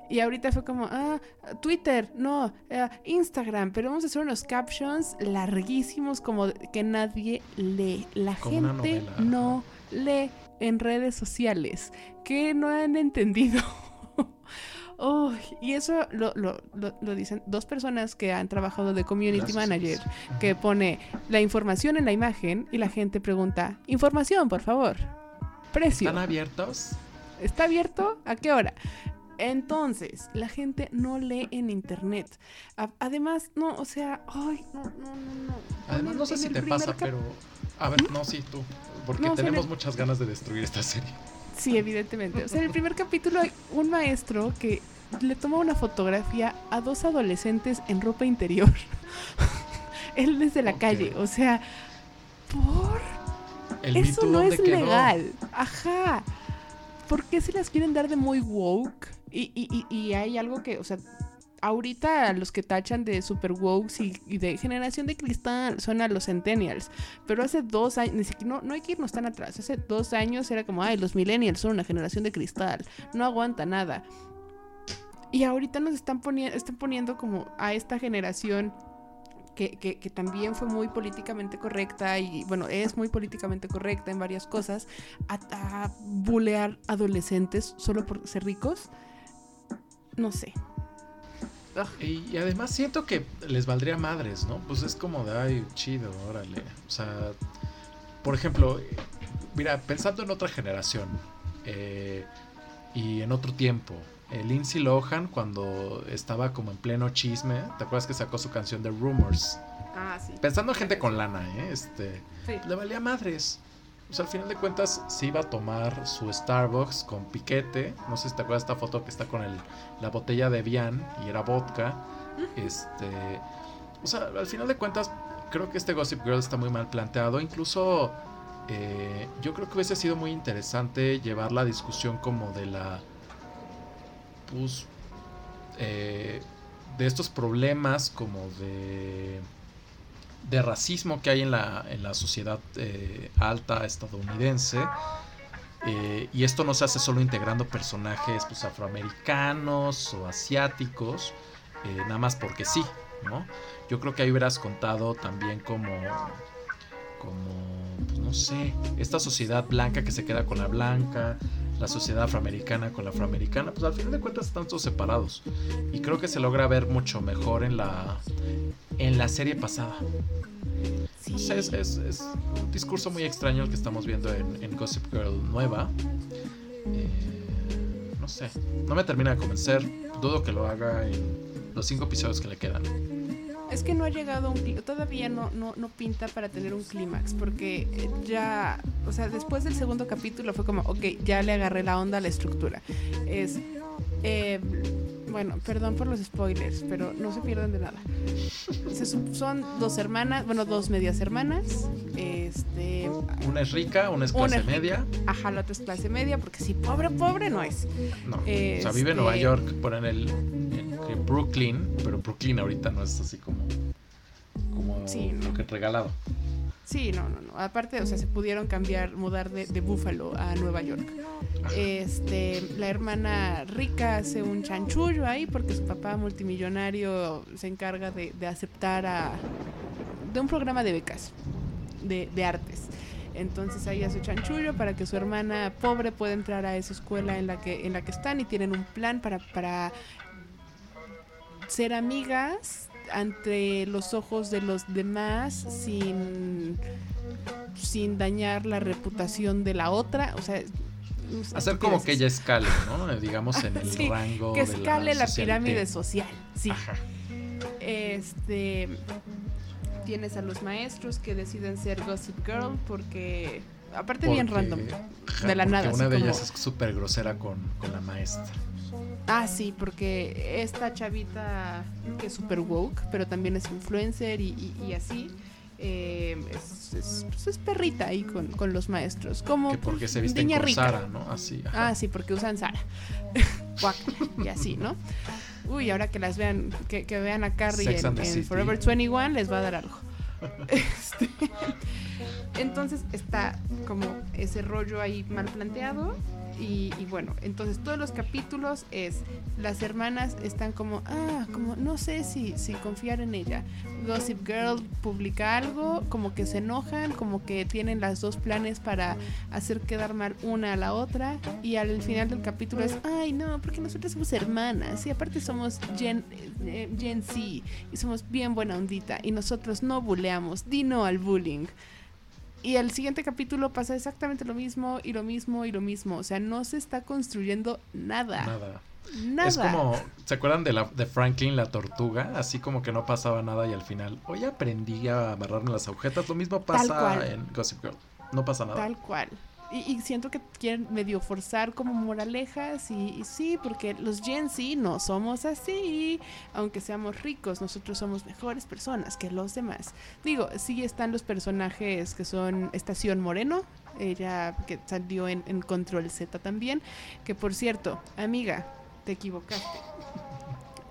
Y ahorita fue como, ah, Twitter, no, eh, Instagram, pero vamos a hacer unos captions larguísimos como que nadie lee. La Como gente no lee en redes sociales. Que no han entendido. Uy, y eso lo, lo- lo- lo dicen dos personas que han trabajado de community Gracias. manager, que pone la información en la imagen y la gente pregunta, información, por favor. Precio. ¿Están abiertos? ¿Está abierto? ¿A qué hora? Entonces, la gente no lee en internet. A- además, no, o sea, ay, no, no, no, no. Además, no sé si te pasa, pero... A ver, no, sí, tú. Porque No, o sea, en tenemos el- muchas ganas de destruir esta serie. Sí, evidentemente. O sea, en el primer capítulo hay un maestro que le toma una fotografía a dos adolescentes en ropa interior. Él desde la calle, o sea, ¿por? ¿El Me Eso no es quedó? legal. Ajá. ¿Por qué se las quieren dar de muy woke? Y, y- y- y hay algo que, o sea, ahorita los que tachan de super woke y, y de generación de cristal son a los centennials. Pero hace dos años, ni siquiera, no, no hay que irnos tan atrás. Hace dos años era como, ay, los millennials son una generación de cristal. No aguanta nada. Y ahorita nos están, poniendo están poniendo como a esta generación que, también fue muy políticamente correcta y bueno, es muy políticamente correcta en varias cosas, a, a bulear adolescentes solo por ser ricos. No sé. Y, además siento que les valdría madres, ¿no? Pues es como de, ay, chido, órale. O sea, por ejemplo, mira, pensando en otra generación eh, y en otro tiempo, eh, Lindsay Lohan cuando estaba como en pleno chisme, ¿te acuerdas que sacó su canción de Rumors? Ah, sí. Pensando en gente con lana, ¿eh? Este, Sí. le valía madres. O sea, al final de cuentas, se iba a tomar su Starbucks con piquete. No sé si te acuerdas esta foto que está con el, la botella de Vian y era vodka. Este. O sea, al final de cuentas, creo que este Gossip Girl está muy mal planteado. Incluso. eh, yo creo que hubiese sido muy interesante llevar la discusión como de la. Eh, de estos problemas como de racismo que hay en la, en la sociedad eh, alta estadounidense. Eh, y esto no se hace solo integrando personajes pues, afroamericanos o asiáticos, nada más porque sí, ¿no? Yo creo que ahí hubieras contado también como, como, pues, no sé, esta sociedad blanca que se queda con la blanca, la sociedad afroamericana con la afroamericana, pues al final de cuentas están todos separados. Y creo que se logra ver mucho mejor en la, en la serie pasada. Sí. No sé, es, es- es un discurso muy extraño el que estamos viendo en, en Gossip Girl nueva. Eh, no sé, no me termina de convencer. Dudo que lo haga en los cinco episodios que le quedan. Es que no ha llegado a un clí- todavía no, no, no pinta para tener un clímax, porque eh, ya, o sea, después del segundo capítulo fue como, ok, ya le agarré la onda a la estructura. Es, eh, bueno, perdón por los spoilers, pero no se pierden de nada. Son dos hermanas, bueno, dos medias hermanas, este, Una es rica, una es Una clase es media. ajá, la otra es clase media, porque si pobre, pobre no es. No, o sea, vive en Este- Nueva York, por en el Brooklyn, pero Brooklyn ahorita no es así como como Sí, no. lo que regalado. Sí, no, no, no. Aparte, o sea, se pudieron cambiar, mudar de, de Buffalo a Nueva York. Este, la hermana rica hace un chanchullo ahí porque su papá multimillonario se encarga de, de aceptar a de un programa de becas de, de artes. Entonces ahí hace chanchullo para que su hermana pobre pueda entrar a esa escuela en la que, en la que están y tienen un plan para, para ser amigas ante los ojos de los demás sin sin dañar la reputación de la otra, o sea, Hacer como que ella escale, ¿no? Digamos en el Sí, rango que de escale la, socialité. pirámide social, sí. Ajá. Este tienes a los maestros que deciden ser Gossip Girl porque aparte bien random. ajá, de la nada, Una de como- ellas es súper grosera con, con la maestra. Ah, sí, porque esta chavita que es super woke, pero también es influencer y, y- y así. eh, es, es- pues es perrita ahí con, con los maestros. Como Que porque pues, se visten con rica. Sara, ¿no? Así. ajá. Ah, sí, porque usan Sara. Y así, ¿no? Uy, ahora que las vean, que, que vean a Carrie Sex en, en. Forever 21, les va a dar algo. Este, entonces está como ese rollo ahí mal planteado. Y, y bueno, entonces todos los capítulos es las hermanas están como, ah, como no sé si, si confiar en ella. Gossip Girl publica algo, como que se enojan, como que tienen las dos planes para hacer quedar mal una a la otra. Y al final del capítulo es, ay no, porque nosotros somos hermanas y aparte somos Gen, eh, Gen Z y somos bien buena ondita y nosotros no buleamos, di no al bullying. Y al siguiente capítulo pasa exactamente lo mismo y lo mismo y lo mismo. O sea, no se está construyendo nada. Nada. Nada. Es como, ¿se acuerdan de, la, de Franklin la tortuga? Así como que no pasaba nada y al final, hoy aprendí a amarrarme las agujetas. Lo mismo pasa en Gossip Girl. No pasa nada. Tal cual. Y, y siento que quieren medio forzar como moralejas y, y sí, porque los Gen Z no somos así, aunque seamos ricos, nosotros somos mejores personas que los demás. Digo, sí están los personajes que son Estación Moreno, ella que salió en, en Control Z también, que por cierto, amiga, te equivocaste.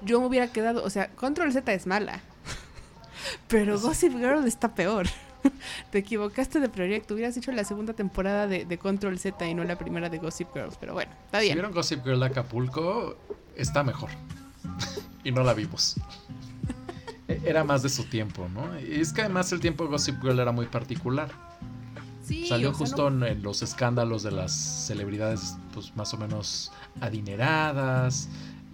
Yo me hubiera quedado, o sea, Control Z es mala, pero Gossip Girl está peor. Te equivocaste de proyecto. Hubieras hecho la segunda temporada de, de Control Z y no la primera de Gossip Girls. Pero bueno, está Si bien. vieron Gossip Girl de Acapulco, está mejor. y no la vimos. E- Era más de su tiempo, ¿no? Y es que además el tiempo de Gossip Girl era muy particular. Sí, Salió o sea, justo no- en los escándalos de las celebridades, pues más o menos adineradas.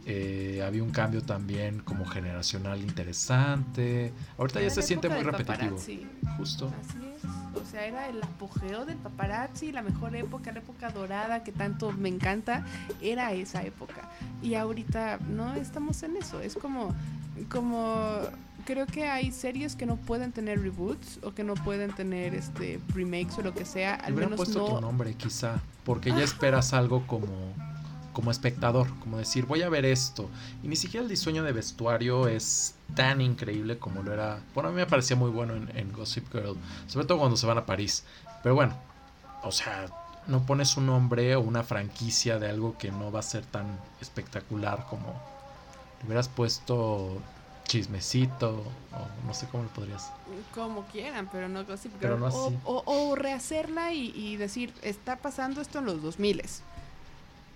Eh, había un cambio también como generacional interesante. Ahorita ya se siente muy repetitivo. paparazzi. Justo. Así es. O sea, era el apogeo del paparazzi, la mejor época, la época dorada que tanto me encanta. Era esa época. Y ahorita no estamos en eso. Es como, como creo que hay series que no pueden tener reboots o que no pueden tener este remakes o lo que sea. Al menos puesto no. tu nombre, quizá. Porque ya esperas algo como, como espectador. Como decir, voy a ver esto. Y ni siquiera el diseño de vestuario es tan increíble como lo era. Bueno, a mí me parecía muy bueno en, en Gossip Girl. Sobre todo cuando se van a París. Pero bueno, o sea, no pones un nombre o una franquicia de algo que no va a ser tan espectacular como. Le hubieras puesto chismecito. O no sé cómo lo podrías. Como quieran, pero no Gossip Girl. Pero no o, así. o- o rehacerla y, y decir, está pasando esto en los 2000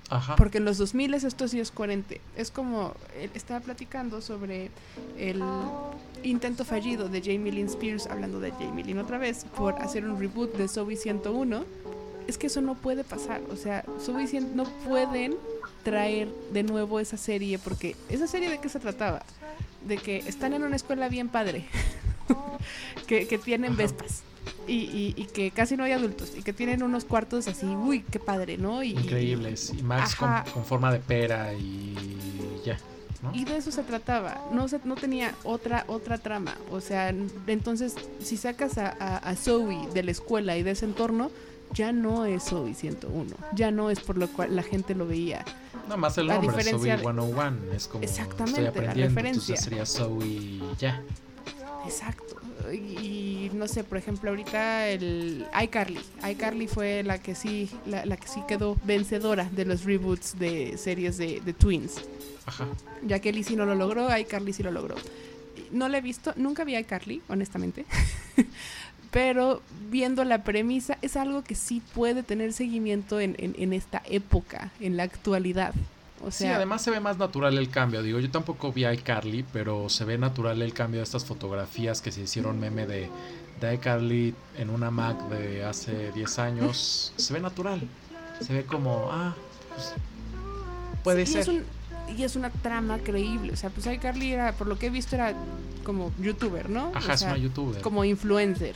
Ajá. Porque en los 2000 esto sí es coherente. Es como, él estaba platicando sobre el intento fallido de Jamie Lynn Spears, hablando de Jamie Lynn otra vez, por hacer un reboot de Zoe 101. Es que eso no puede pasar. O sea, Zoe 100 no pueden traer de nuevo esa serie, porque esa serie de qué se trataba? De que están en una escuela bien padre, que, que tienen Ajá. vespas. Y, y- y que casi no hay adultos y que tienen unos cuartos así, uy, qué padre, ¿no? Y, Increíbles. Y Max con, forma de pera y ya. ¿no? Y de eso se trataba, no, se, no tenía otra, otra trama. O sea, entonces, si sacas a, a, a Zoe de la escuela y de ese entorno, ya no es Zoe 101. Ya no es por lo cual la gente lo veía. Nada más el nombre, diferencia Zoe de- 101. Es como Exactamente, estoy la referencia. Sería Zoe ya. Exacto. Y, y no sé, por ejemplo, ahorita el iCarly. iCarly fue la que sí, la, la que sí quedó vencedora de los reboots de series de, de Twins. Ajá. Ya que Lizzie no lo logró, iCarly sí lo logró. No la he visto, nunca vi a iCarly, honestamente. Pero viendo la premisa, es algo que sí puede tener seguimiento en, en- en esta época, en la actualidad. O sí, además se ve más natural el cambio. Digo, yo tampoco vi a iCarly, pero se ve natural el cambio de estas fotografías que se hicieron meme de, de iCarly en una Mac de hace 10 años. se ve natural. Se ve como, ah, pues, puede ser. Es un- y es una trama creíble. O sea, pues iCarly era, por lo que he visto, era como youtuber, ¿no? Ajá, O es una youtuber. como influencer.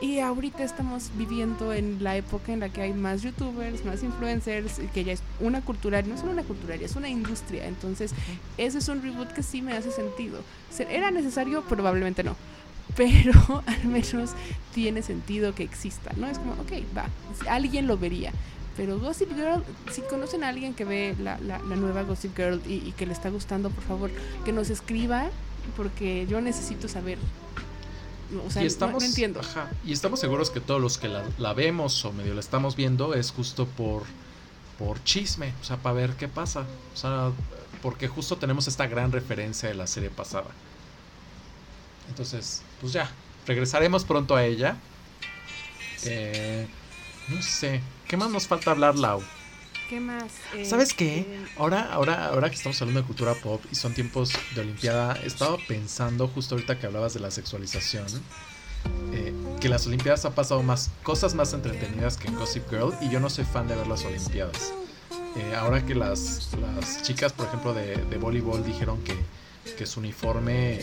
Y ahorita estamos viviendo en la época en la que hay más youtubers, más influencers, que ya es una cultura, no es solo una cultura, ya es una industria. Entonces, ese es un reboot que sí me hace sentido. Se- ¿Era necesario? Probablemente no. Pero al menos tiene sentido que exista, ¿no? Es como, ok, va, alguien lo vería. Pero Gossip Girl, si conocen a alguien que ve la, la- la nueva Gossip Girl y, y que le está gustando, por favor, que nos escriba, porque yo necesito saber. O sea, y no- estamos, no, entiendo. ajá, y estamos seguros que todos los que la, la vemos o medio la estamos viendo es justo por, por chisme, o sea, para ver qué pasa. O sea, porque justo tenemos esta gran referencia de la serie pasada. Entonces, pues ya, regresaremos pronto a ella. Eh, no sé, ¿qué más nos falta hablar, Lau? ¿Qué más? Eh, ¿Sabes qué? eh, Ahora, ahora, ahora que estamos hablando de cultura pop y son tiempos de Olimpiada, he estado pensando justo ahorita que hablabas de la sexualización, eh, que las Olimpiadas ha pasado más cosas más entretenidas que en Gossip Girl y yo no soy fan de ver las Olimpiadas. Ahora que las, las chicas, por ejemplo, de, de voleibol dijeron que, que su uniforme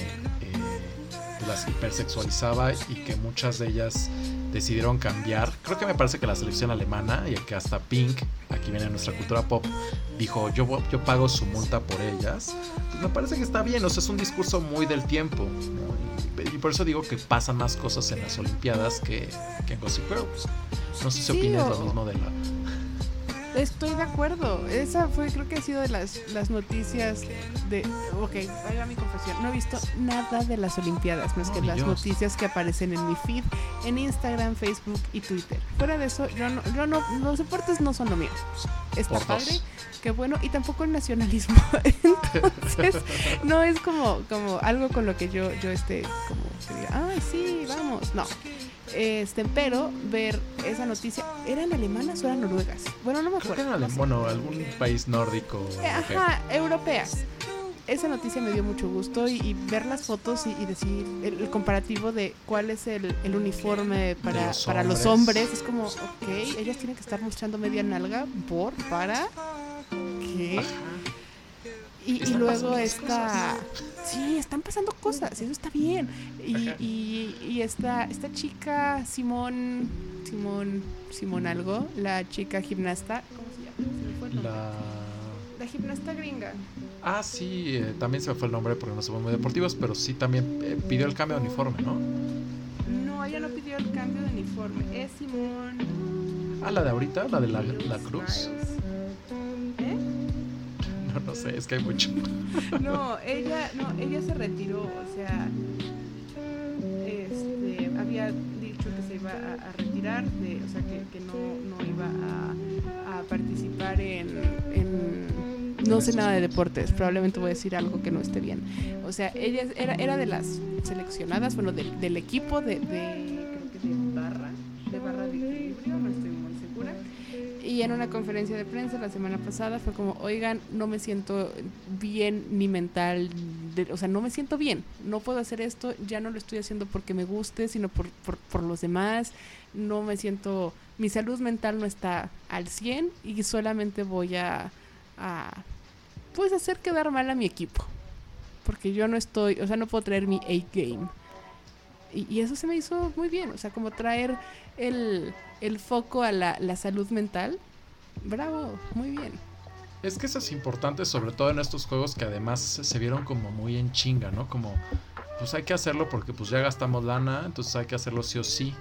las hipersexualizaba y que muchas de ellas decidieron cambiar. Creo que me parece que la selección alemana y que hasta Pink, aquí viene nuestra cultura pop, dijo yo, yo pago su multa por ellas. Pues me parece que está bien, o sea, es un discurso muy del tiempo. ¿no? Y, y por eso digo que pasan más cosas en las Olimpiadas que, que en Gossip Girl. No sé si Sí, opinas o- lo mismo de la... Estoy de acuerdo. Esa fue, creo que ha sido de las, las noticias de. Ok, ahí va mi confesión. No he visto nada de las Olimpiadas, más No, que las noticias que aparecen en mi feed, en Instagram, Facebook y Twitter. Fuera de eso, yo no, yo no, los deportes no son lo mío. Está Por dos. padre, qué bueno, y tampoco el nacionalismo. Entonces, no es como, como algo con lo que yo, yo esté como que diga, ay, sí, vamos. No. Este, pero ver esa noticia, ¿eran alemanas o eran noruegas? Bueno, no me Creo que acuerdo. no sé. bueno, algún país nórdico. Eh, Ajá, europeas. Esa noticia me dio mucho gusto y, y ver las fotos y, y decir el, el comparativo de cuál es el, el uniforme para, los para los hombres. Es como, ok, ellas tienen que estar mostrando media nalga por, para, ¿qué? Ajá. Y, luego esta... Sí, están pasando cosas, eso está bien. Y, y, y esta, esta chica, Simón, Simón, Simón algo, la chica gimnasta, ¿cómo se llama? Se me fue el nombre. La... La gimnasta gringa. Ah, sí, eh, también se me fue el nombre porque no somos muy deportivos, pero sí también eh, pidió el cambio de uniforme, ¿no? No, ella no pidió el cambio de uniforme. Es Simón. Ah, la de ahorita, la de la, la cruz. ¿Eh? No, sé, es que hay mucho. No, ella, no, ella se retiró, o sea, este, había dicho que se iba a, retirar, o sea, que, no, no iba a, participar en, no sé nada de deportes, probablemente voy a decir algo que no esté bien. O sea, ella era, era de las seleccionadas, bueno, del, equipo de, de barra, de barra de equilibrio, Y en una conferencia de prensa la semana pasada fue como, oigan, no me siento bien ni mental, de- o sea, no me siento bien, no puedo hacer esto, ya no lo estoy haciendo porque me guste, sino por, por, por los demás, no me siento, mi salud mental no está al 100 y solamente voy a, a pues hacer quedar mal a mi equipo, porque yo no estoy, o sea, no puedo traer mi A-game. Y, eso se me hizo muy bien, o sea, como traer el, el foco a la, la salud mental. Bravo, muy bien. Es que eso es importante, sobre todo en estos juegos que además se vieron como muy en chinga, ¿no? Como, pues hay que hacerlo porque pues ya gastamos lana, entonces hay que hacerlo sí o sí.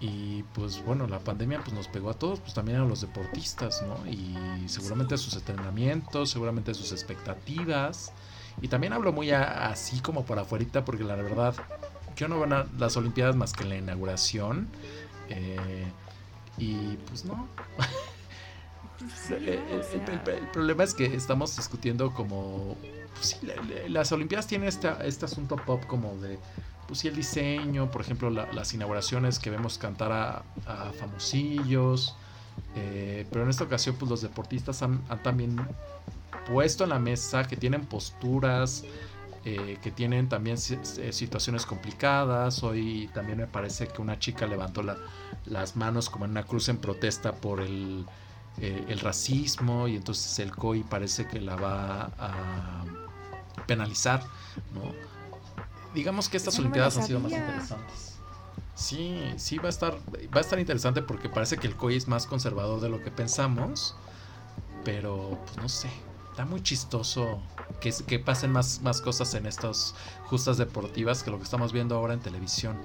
Y pues bueno, la pandemia pues nos pegó a todos, pues también a los deportistas, ¿no? Y seguramente sus entrenamientos, seguramente sus expectativas. Y también hablo muy a- así como por afuerita porque la verdad, yo no veo na- las Olimpiadas más que en la inauguración. eh, y pues no, el, el- el- problema es que estamos discutiendo como... pues sí, las Olimpiadas tienen este, este asunto pop como de... Pues sí, el diseño, por ejemplo, la- las inauguraciones que vemos cantar a, a famosillos. eh, pero en esta ocasión, pues los deportistas han, han también puesto en la mesa que tienen posturas, eh, que tienen también eh, situaciones complicadas. Hoy también me parece que una chica levantó la- las manos como en una cruz en protesta por el, eh, el racismo y entonces el COI parece que la va a penalizar, ¿no? Digamos que estas no Olimpiadas han sido más interesantes. Sí, sí va a estar va a estar interesante porque parece que el COI es más conservador de lo que pensamos, pero pues no sé, está muy chistoso que, que pasen más, más cosas en estas justas deportivas que lo que estamos viendo ahora en televisión.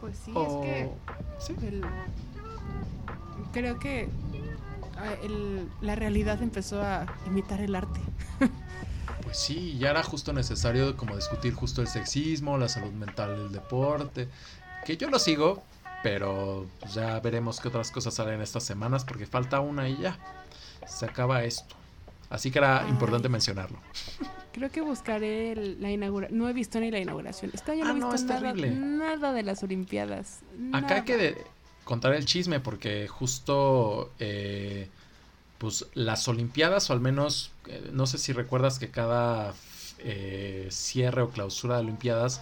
Pues sí, es que sí. el- creo que ah, el- la realidad empezó a imitar el arte. Pues sí, ya era justo necesario como discutir justo el sexismo, la salud mental del deporte, que yo lo sigo, pero ya veremos qué otras cosas salen estas semanas porque falta una y ya. Se acaba esto. Así que era Ay. importante mencionarlo. Creo que buscaré el- la inauguración. No he visto ni la inauguración. Este año no Ah, he no, visto es nada, terrible. nada de las Olimpiadas. Acá hay que de- contar el chisme porque justo eh, pues las Olimpiadas o al menos eh, no sé si recuerdas que cada eh, cierre o clausura de Olimpiadas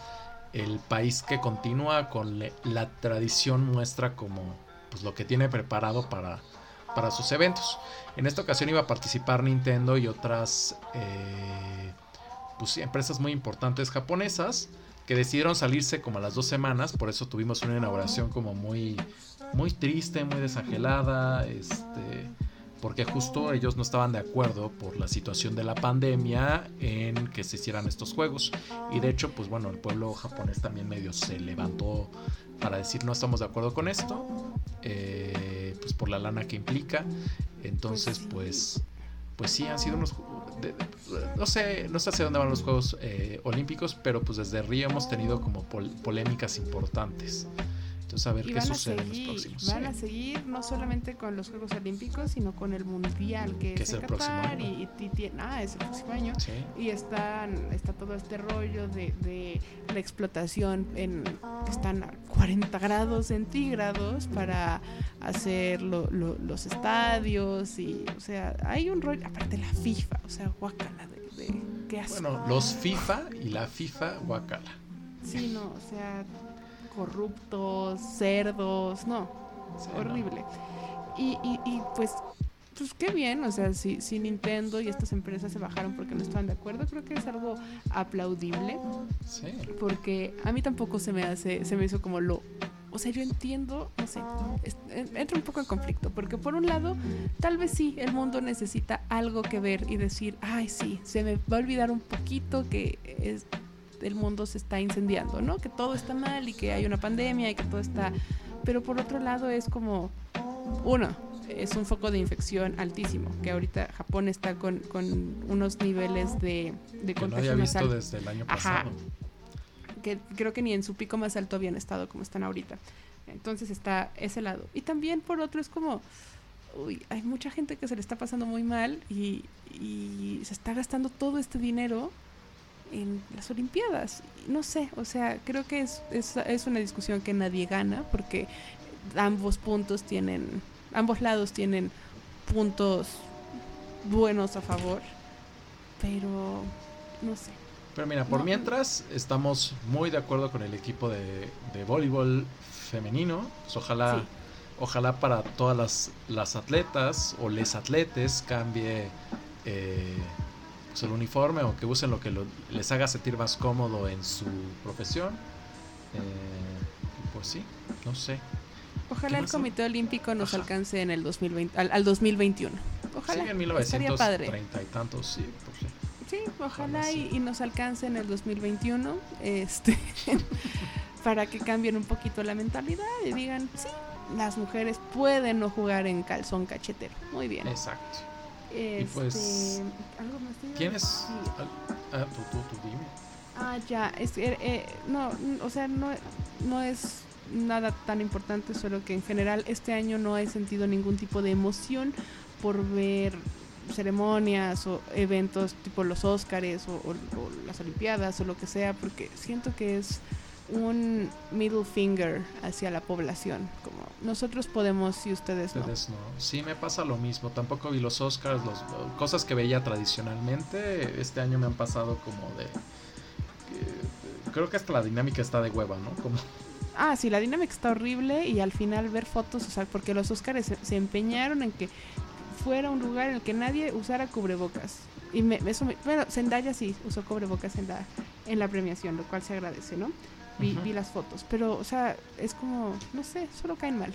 el país que continúa con la tradición muestra como pues lo que tiene preparado para para sus eventos. En esta ocasión iba a participar Nintendo y otras eh, pues, empresas muy importantes japonesas que decidieron salirse como a las dos semanas, por eso tuvimos una inauguración como muy, muy triste, muy desangelada, este, porque justo ellos no estaban de acuerdo por la situación de la pandemia en que se hicieran estos juegos. Y de hecho, pues bueno, el pueblo japonés también medio se levantó para decir no estamos de acuerdo con esto, eh, pues por la lana que implica. Entonces, sí. pues, pues sí, han sido unos... de- no sé, no sé hacia dónde van los Juegos eh, Olímpicos, pero pues desde Río hemos tenido como pol- polémicas importantes. Entonces, a ver Y qué van a sucede en los seguir, próximos. van Sí. a seguir no solamente con los Juegos Olímpicos, sino con el Mundial que, Que es el próximo Qatar año. y, y tie- ah, es el próximo año. Sí. Y están, está todo este rollo de, de la explotación en que están a 40 grados centígrados para hacer lo- lo- los estadios y, o sea, hay un rollo, aparte la FIFA, o sea, guacala de, de qué asco. Bueno, los FIFA y la FIFA Guacala. Sí, no, o sea, corruptos, cerdos, no, Sí, horrible. Y, y, y pues, pues qué bien, o sea, si, si Nintendo y estas empresas se bajaron porque no estaban de acuerdo, creo que es algo aplaudible. Sí. porque a mí tampoco se me hace, se me hizo como lo... O sea, yo entiendo, no sé, entra un poco en conflicto, porque por un lado, tal vez sí, el mundo necesita algo que ver y decir, ay, sí, se me va a olvidar un poquito que es, el mundo se está incendiando, ¿no? Que todo está mal y que hay una pandemia y que todo está... Pero por otro lado es como, uno, es un foco de infección altísimo, que ahorita Japón está con, con unos niveles de, de Que no contagio había más visto desde el año Ajá. pasado. que creo que ni en su pico más alto habían estado como están ahorita. Entonces está ese lado. Y también por otro es como, uy, hay mucha gente que se le está pasando muy mal y, y se está gastando todo este dinero en las Olimpiadas. No sé, o sea, creo que es, es, es una discusión que nadie gana porque ambos puntos tienen, ambos lados tienen puntos buenos a favor, pero no sé. Pero mira, por No. mientras estamos muy de acuerdo con el equipo de, de voleibol femenino. Pues ojalá, Sí. ojalá para todas las, las atletas o les atletes cambie eh, pues el uniforme o que usen lo que lo- les haga sentir más cómodo en su profesión. Eh, pues sí, no sé. Ojalá el? Comité Olímpico nos Ajá. alcance en el 2020, al, al 2021. Ojalá. Sí, en estaría padre. 1930 y tantos, sí, pues sí. Sí, ojalá Ojalá y, sí. y nos alcance en el 2021, este, para que cambien un poquito la mentalidad y digan, sí, las mujeres pueden no jugar en calzón cachetero. Muy bien. Exacto. Este, pues, algo más te iba a ¿Tienes? decir. al- Ah, tú, tú, tú dime. Ah, ya, es, eh, eh, no, o sea, no, no es nada tan importante, solo que en general este año no he sentido ningún tipo de emoción por ver ceremonias o eventos tipo los Óscares o, o- o las Olimpiadas o lo que sea, porque siento que es un middle finger hacia la población, como nosotros podemos y ustedes no. Ustedes no. Sí, me pasa lo mismo. Tampoco vi los Oscars, los, cosas que veía tradicionalmente. Este año me han pasado como de. que- creo que hasta la dinámica está de hueva, ¿no? Como, Ah, sí, la dinámica está horrible y al final ver fotos, o sea, porque los Óscares se, se empeñaron en que fuera un lugar en el que nadie usara cubrebocas. Y me, eso me- bueno, Zendaya sí usó cubrebocas en la, en la premiación, lo cual se agradece, ¿no? Vi, vi las fotos, pero, o sea, es como, no sé, solo caen mal.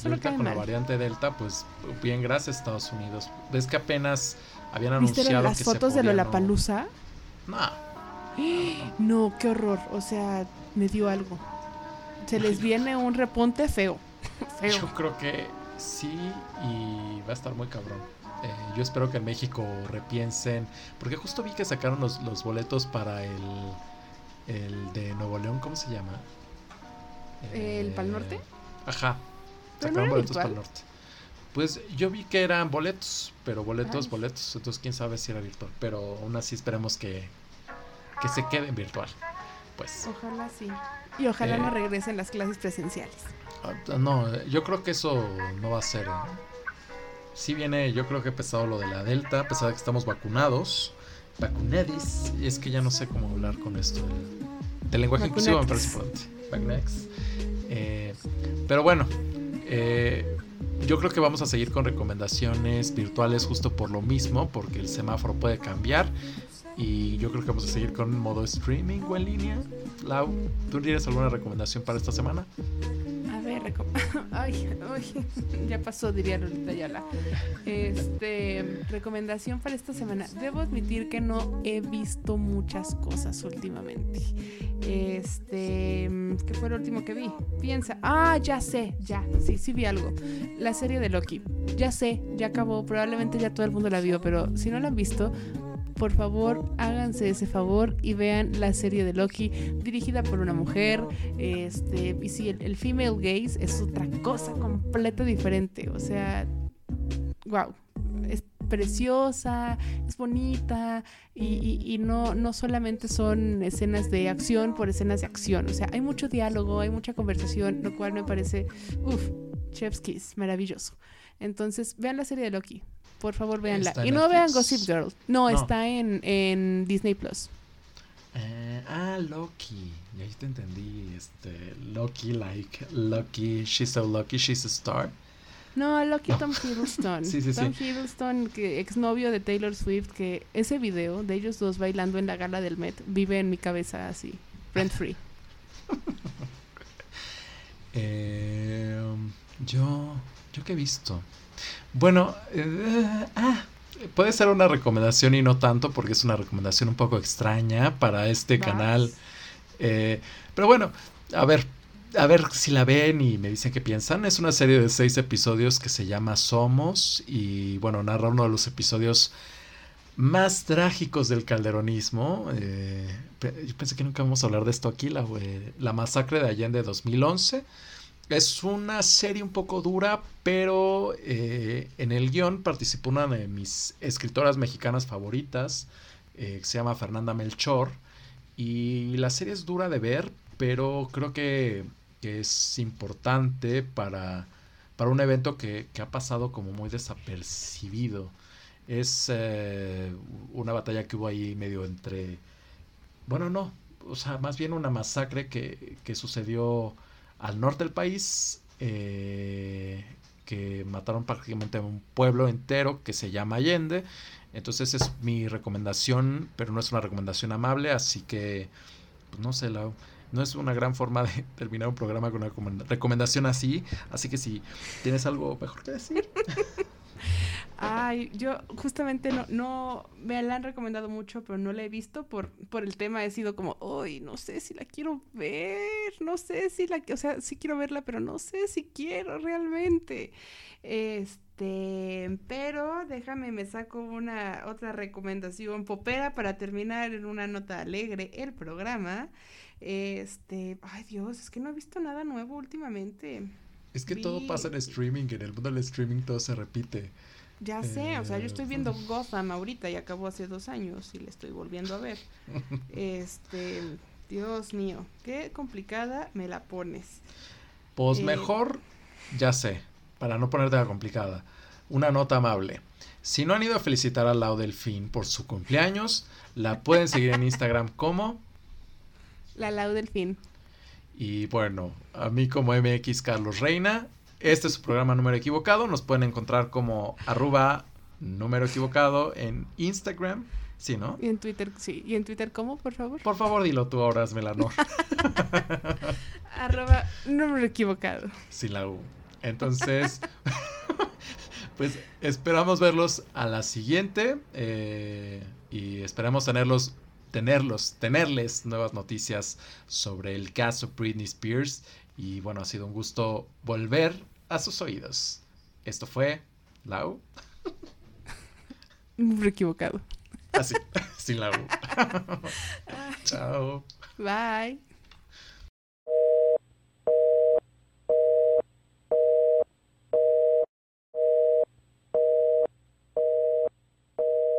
Solo caen con la mal. variante Delta, pues bien, gracias Estados Unidos. Ves que apenas habían ¿Viste anunciado las que fotos se de Lollapalooza? No, no, No, qué horror, o sea, me dio algo. Se les viene un repunte feo. Feo. Yo creo que sí y va a estar muy cabrón. Eh, yo espero que en México repiensen, porque justo vi que sacaron los, los boletos para el, el de Nuevo León, ¿cómo se llama? ¿El Eh, Pal Norte? Ajá, Pero sacaron no boletos para el norte. Pues yo vi que eran boletos, pero boletos, Ay. boletos. Entonces quién sabe si era virtual. Pero aún así esperemos que, que se quede en virtual. Pues Ojalá sí. Y ojalá Eh. no regresen las clases presenciales. ah, no, eh, yo creo que eso no va a ser. ¿eh? Sí viene, yo creo que pesado lo de la Delta, a pesar de que estamos vacunados. Vacunadis. Y es que ya no sé cómo hablar con esto del, del lenguaje inclusivo, me parece importante. Vacunatis. Eh, pero bueno, eh, yo creo que vamos a seguir con recomendaciones virtuales justo por lo mismo, porque el semáforo puede cambiar. Y yo creo que vamos a seguir con modo streaming o en línea. Lau, ¿tú tienes alguna recomendación para esta semana? A ver, reco- ay, ay, ya pasó, diría Lolita Ayala. Este, recomendación para esta semana. Debo admitir que no he visto muchas cosas últimamente. Este, ¿qué fue lo último que vi? Piensa, ah, ya sé, ya, sí, sí vi algo. La serie de Loki. Ya sé, ya acabó, probablemente ya todo el mundo la vio, pero si no la han visto, por favor, háganse ese favor y vean la serie de Loki dirigida por una mujer. Este, y sí, el, female gaze es otra cosa completa diferente. O sea, wow. Es preciosa, es bonita y, y- y no, no solamente son escenas de acción por escenas de acción. O sea, hay mucho diálogo, hay mucha conversación, lo cual me parece, uff, chef's kiss, maravilloso. Entonces, vean la serie de Loki. Por favor, véanla. Y no vean. Gossip Girl. No, No. está en, en Disney Plus. Eh, ah, Loki. Ya te entendí. Este, Loki, like, Loki, she's so lucky, she's a star. No, Loki Tom Hiddleston. Sí, sí, sí. Tom Hiddleston, que exnovio de Taylor Swift, que ese video de ellos dos bailando en la gala del Met vive en mi cabeza así, rent free. Eh, yo, yo que he visto. Bueno, eh, ah, puede ser una recomendación y no tanto porque es una recomendación un poco extraña para este Vas. canal. Eh, pero bueno, a ver, a ver si la ven y me dicen qué piensan. Es una serie de seis episodios que se llama Somos y bueno, narra uno de los episodios más trágicos del calderonismo. Eh, yo pensé que nunca vamos a hablar de esto aquí, la, eh, la masacre de Allende 2011. Es una serie un poco dura, pero eh, en el guion participó una de mis escritoras mexicanas favoritas, eh, que se llama Fernanda Melchor. Y la serie es dura de ver, pero creo que, es importante para, para un evento que, que ha pasado como muy desapercibido. Es eh, una batalla que hubo ahí medio entre... Bueno, no, o sea, más bien una masacre que, que sucedió al norte del país, eh, que mataron prácticamente a un pueblo entero que se llama Allende. Entonces es mi recomendación, pero no es una recomendación amable, así que, pues no sé, Lau, no es una gran forma de terminar un programa con una recomenda- recomendación así, así que si tienes algo mejor que decir. Ay, yo justamente no, no, me la han recomendado mucho, pero no la he visto por, por el tema. He sido como, uy, no sé si la quiero ver, no sé si la, o sea, sí quiero verla, pero no sé si quiero realmente. Este, pero déjame, me saco una otra recomendación popera para terminar en una nota alegre el programa. Este, ay Dios, es que no he visto nada nuevo últimamente. Es que todo pasa en streaming, en el mundo del streaming todo se repite. Ya sé, o sea, yo estoy Eh, viendo Gotham ahorita y acabó hace dos años y le estoy volviendo a ver. Este, Dios mío, qué complicada me la pones. Pues Eh, mejor, ya sé, para no ponerte la complicada, una nota amable. Si no han ido a felicitar a Lau Delfín por su cumpleaños, la pueden seguir en Instagram como. La Lau del fin. Y bueno, a mí como MX Carlos Reina. Este es su programa número equivocado. Nos pueden encontrar como arroba número equivocado en Instagram. Sí, ¿no? Y en Twitter, sí. ¿Y en Twitter cómo, por favor? Por favor, dilo tú ahora, hazme la honor. Arroba número equivocado. sin la U. Entonces, pues esperamos verlos a la siguiente eh, y esperamos tenerlos, tenerlos, tenerles nuevas noticias sobre el caso Britney Spears. Y bueno, ha sido un gusto volver a sus oídos. Esto fue Lau, Número equivocado. así, sin la U. Chao. Bye.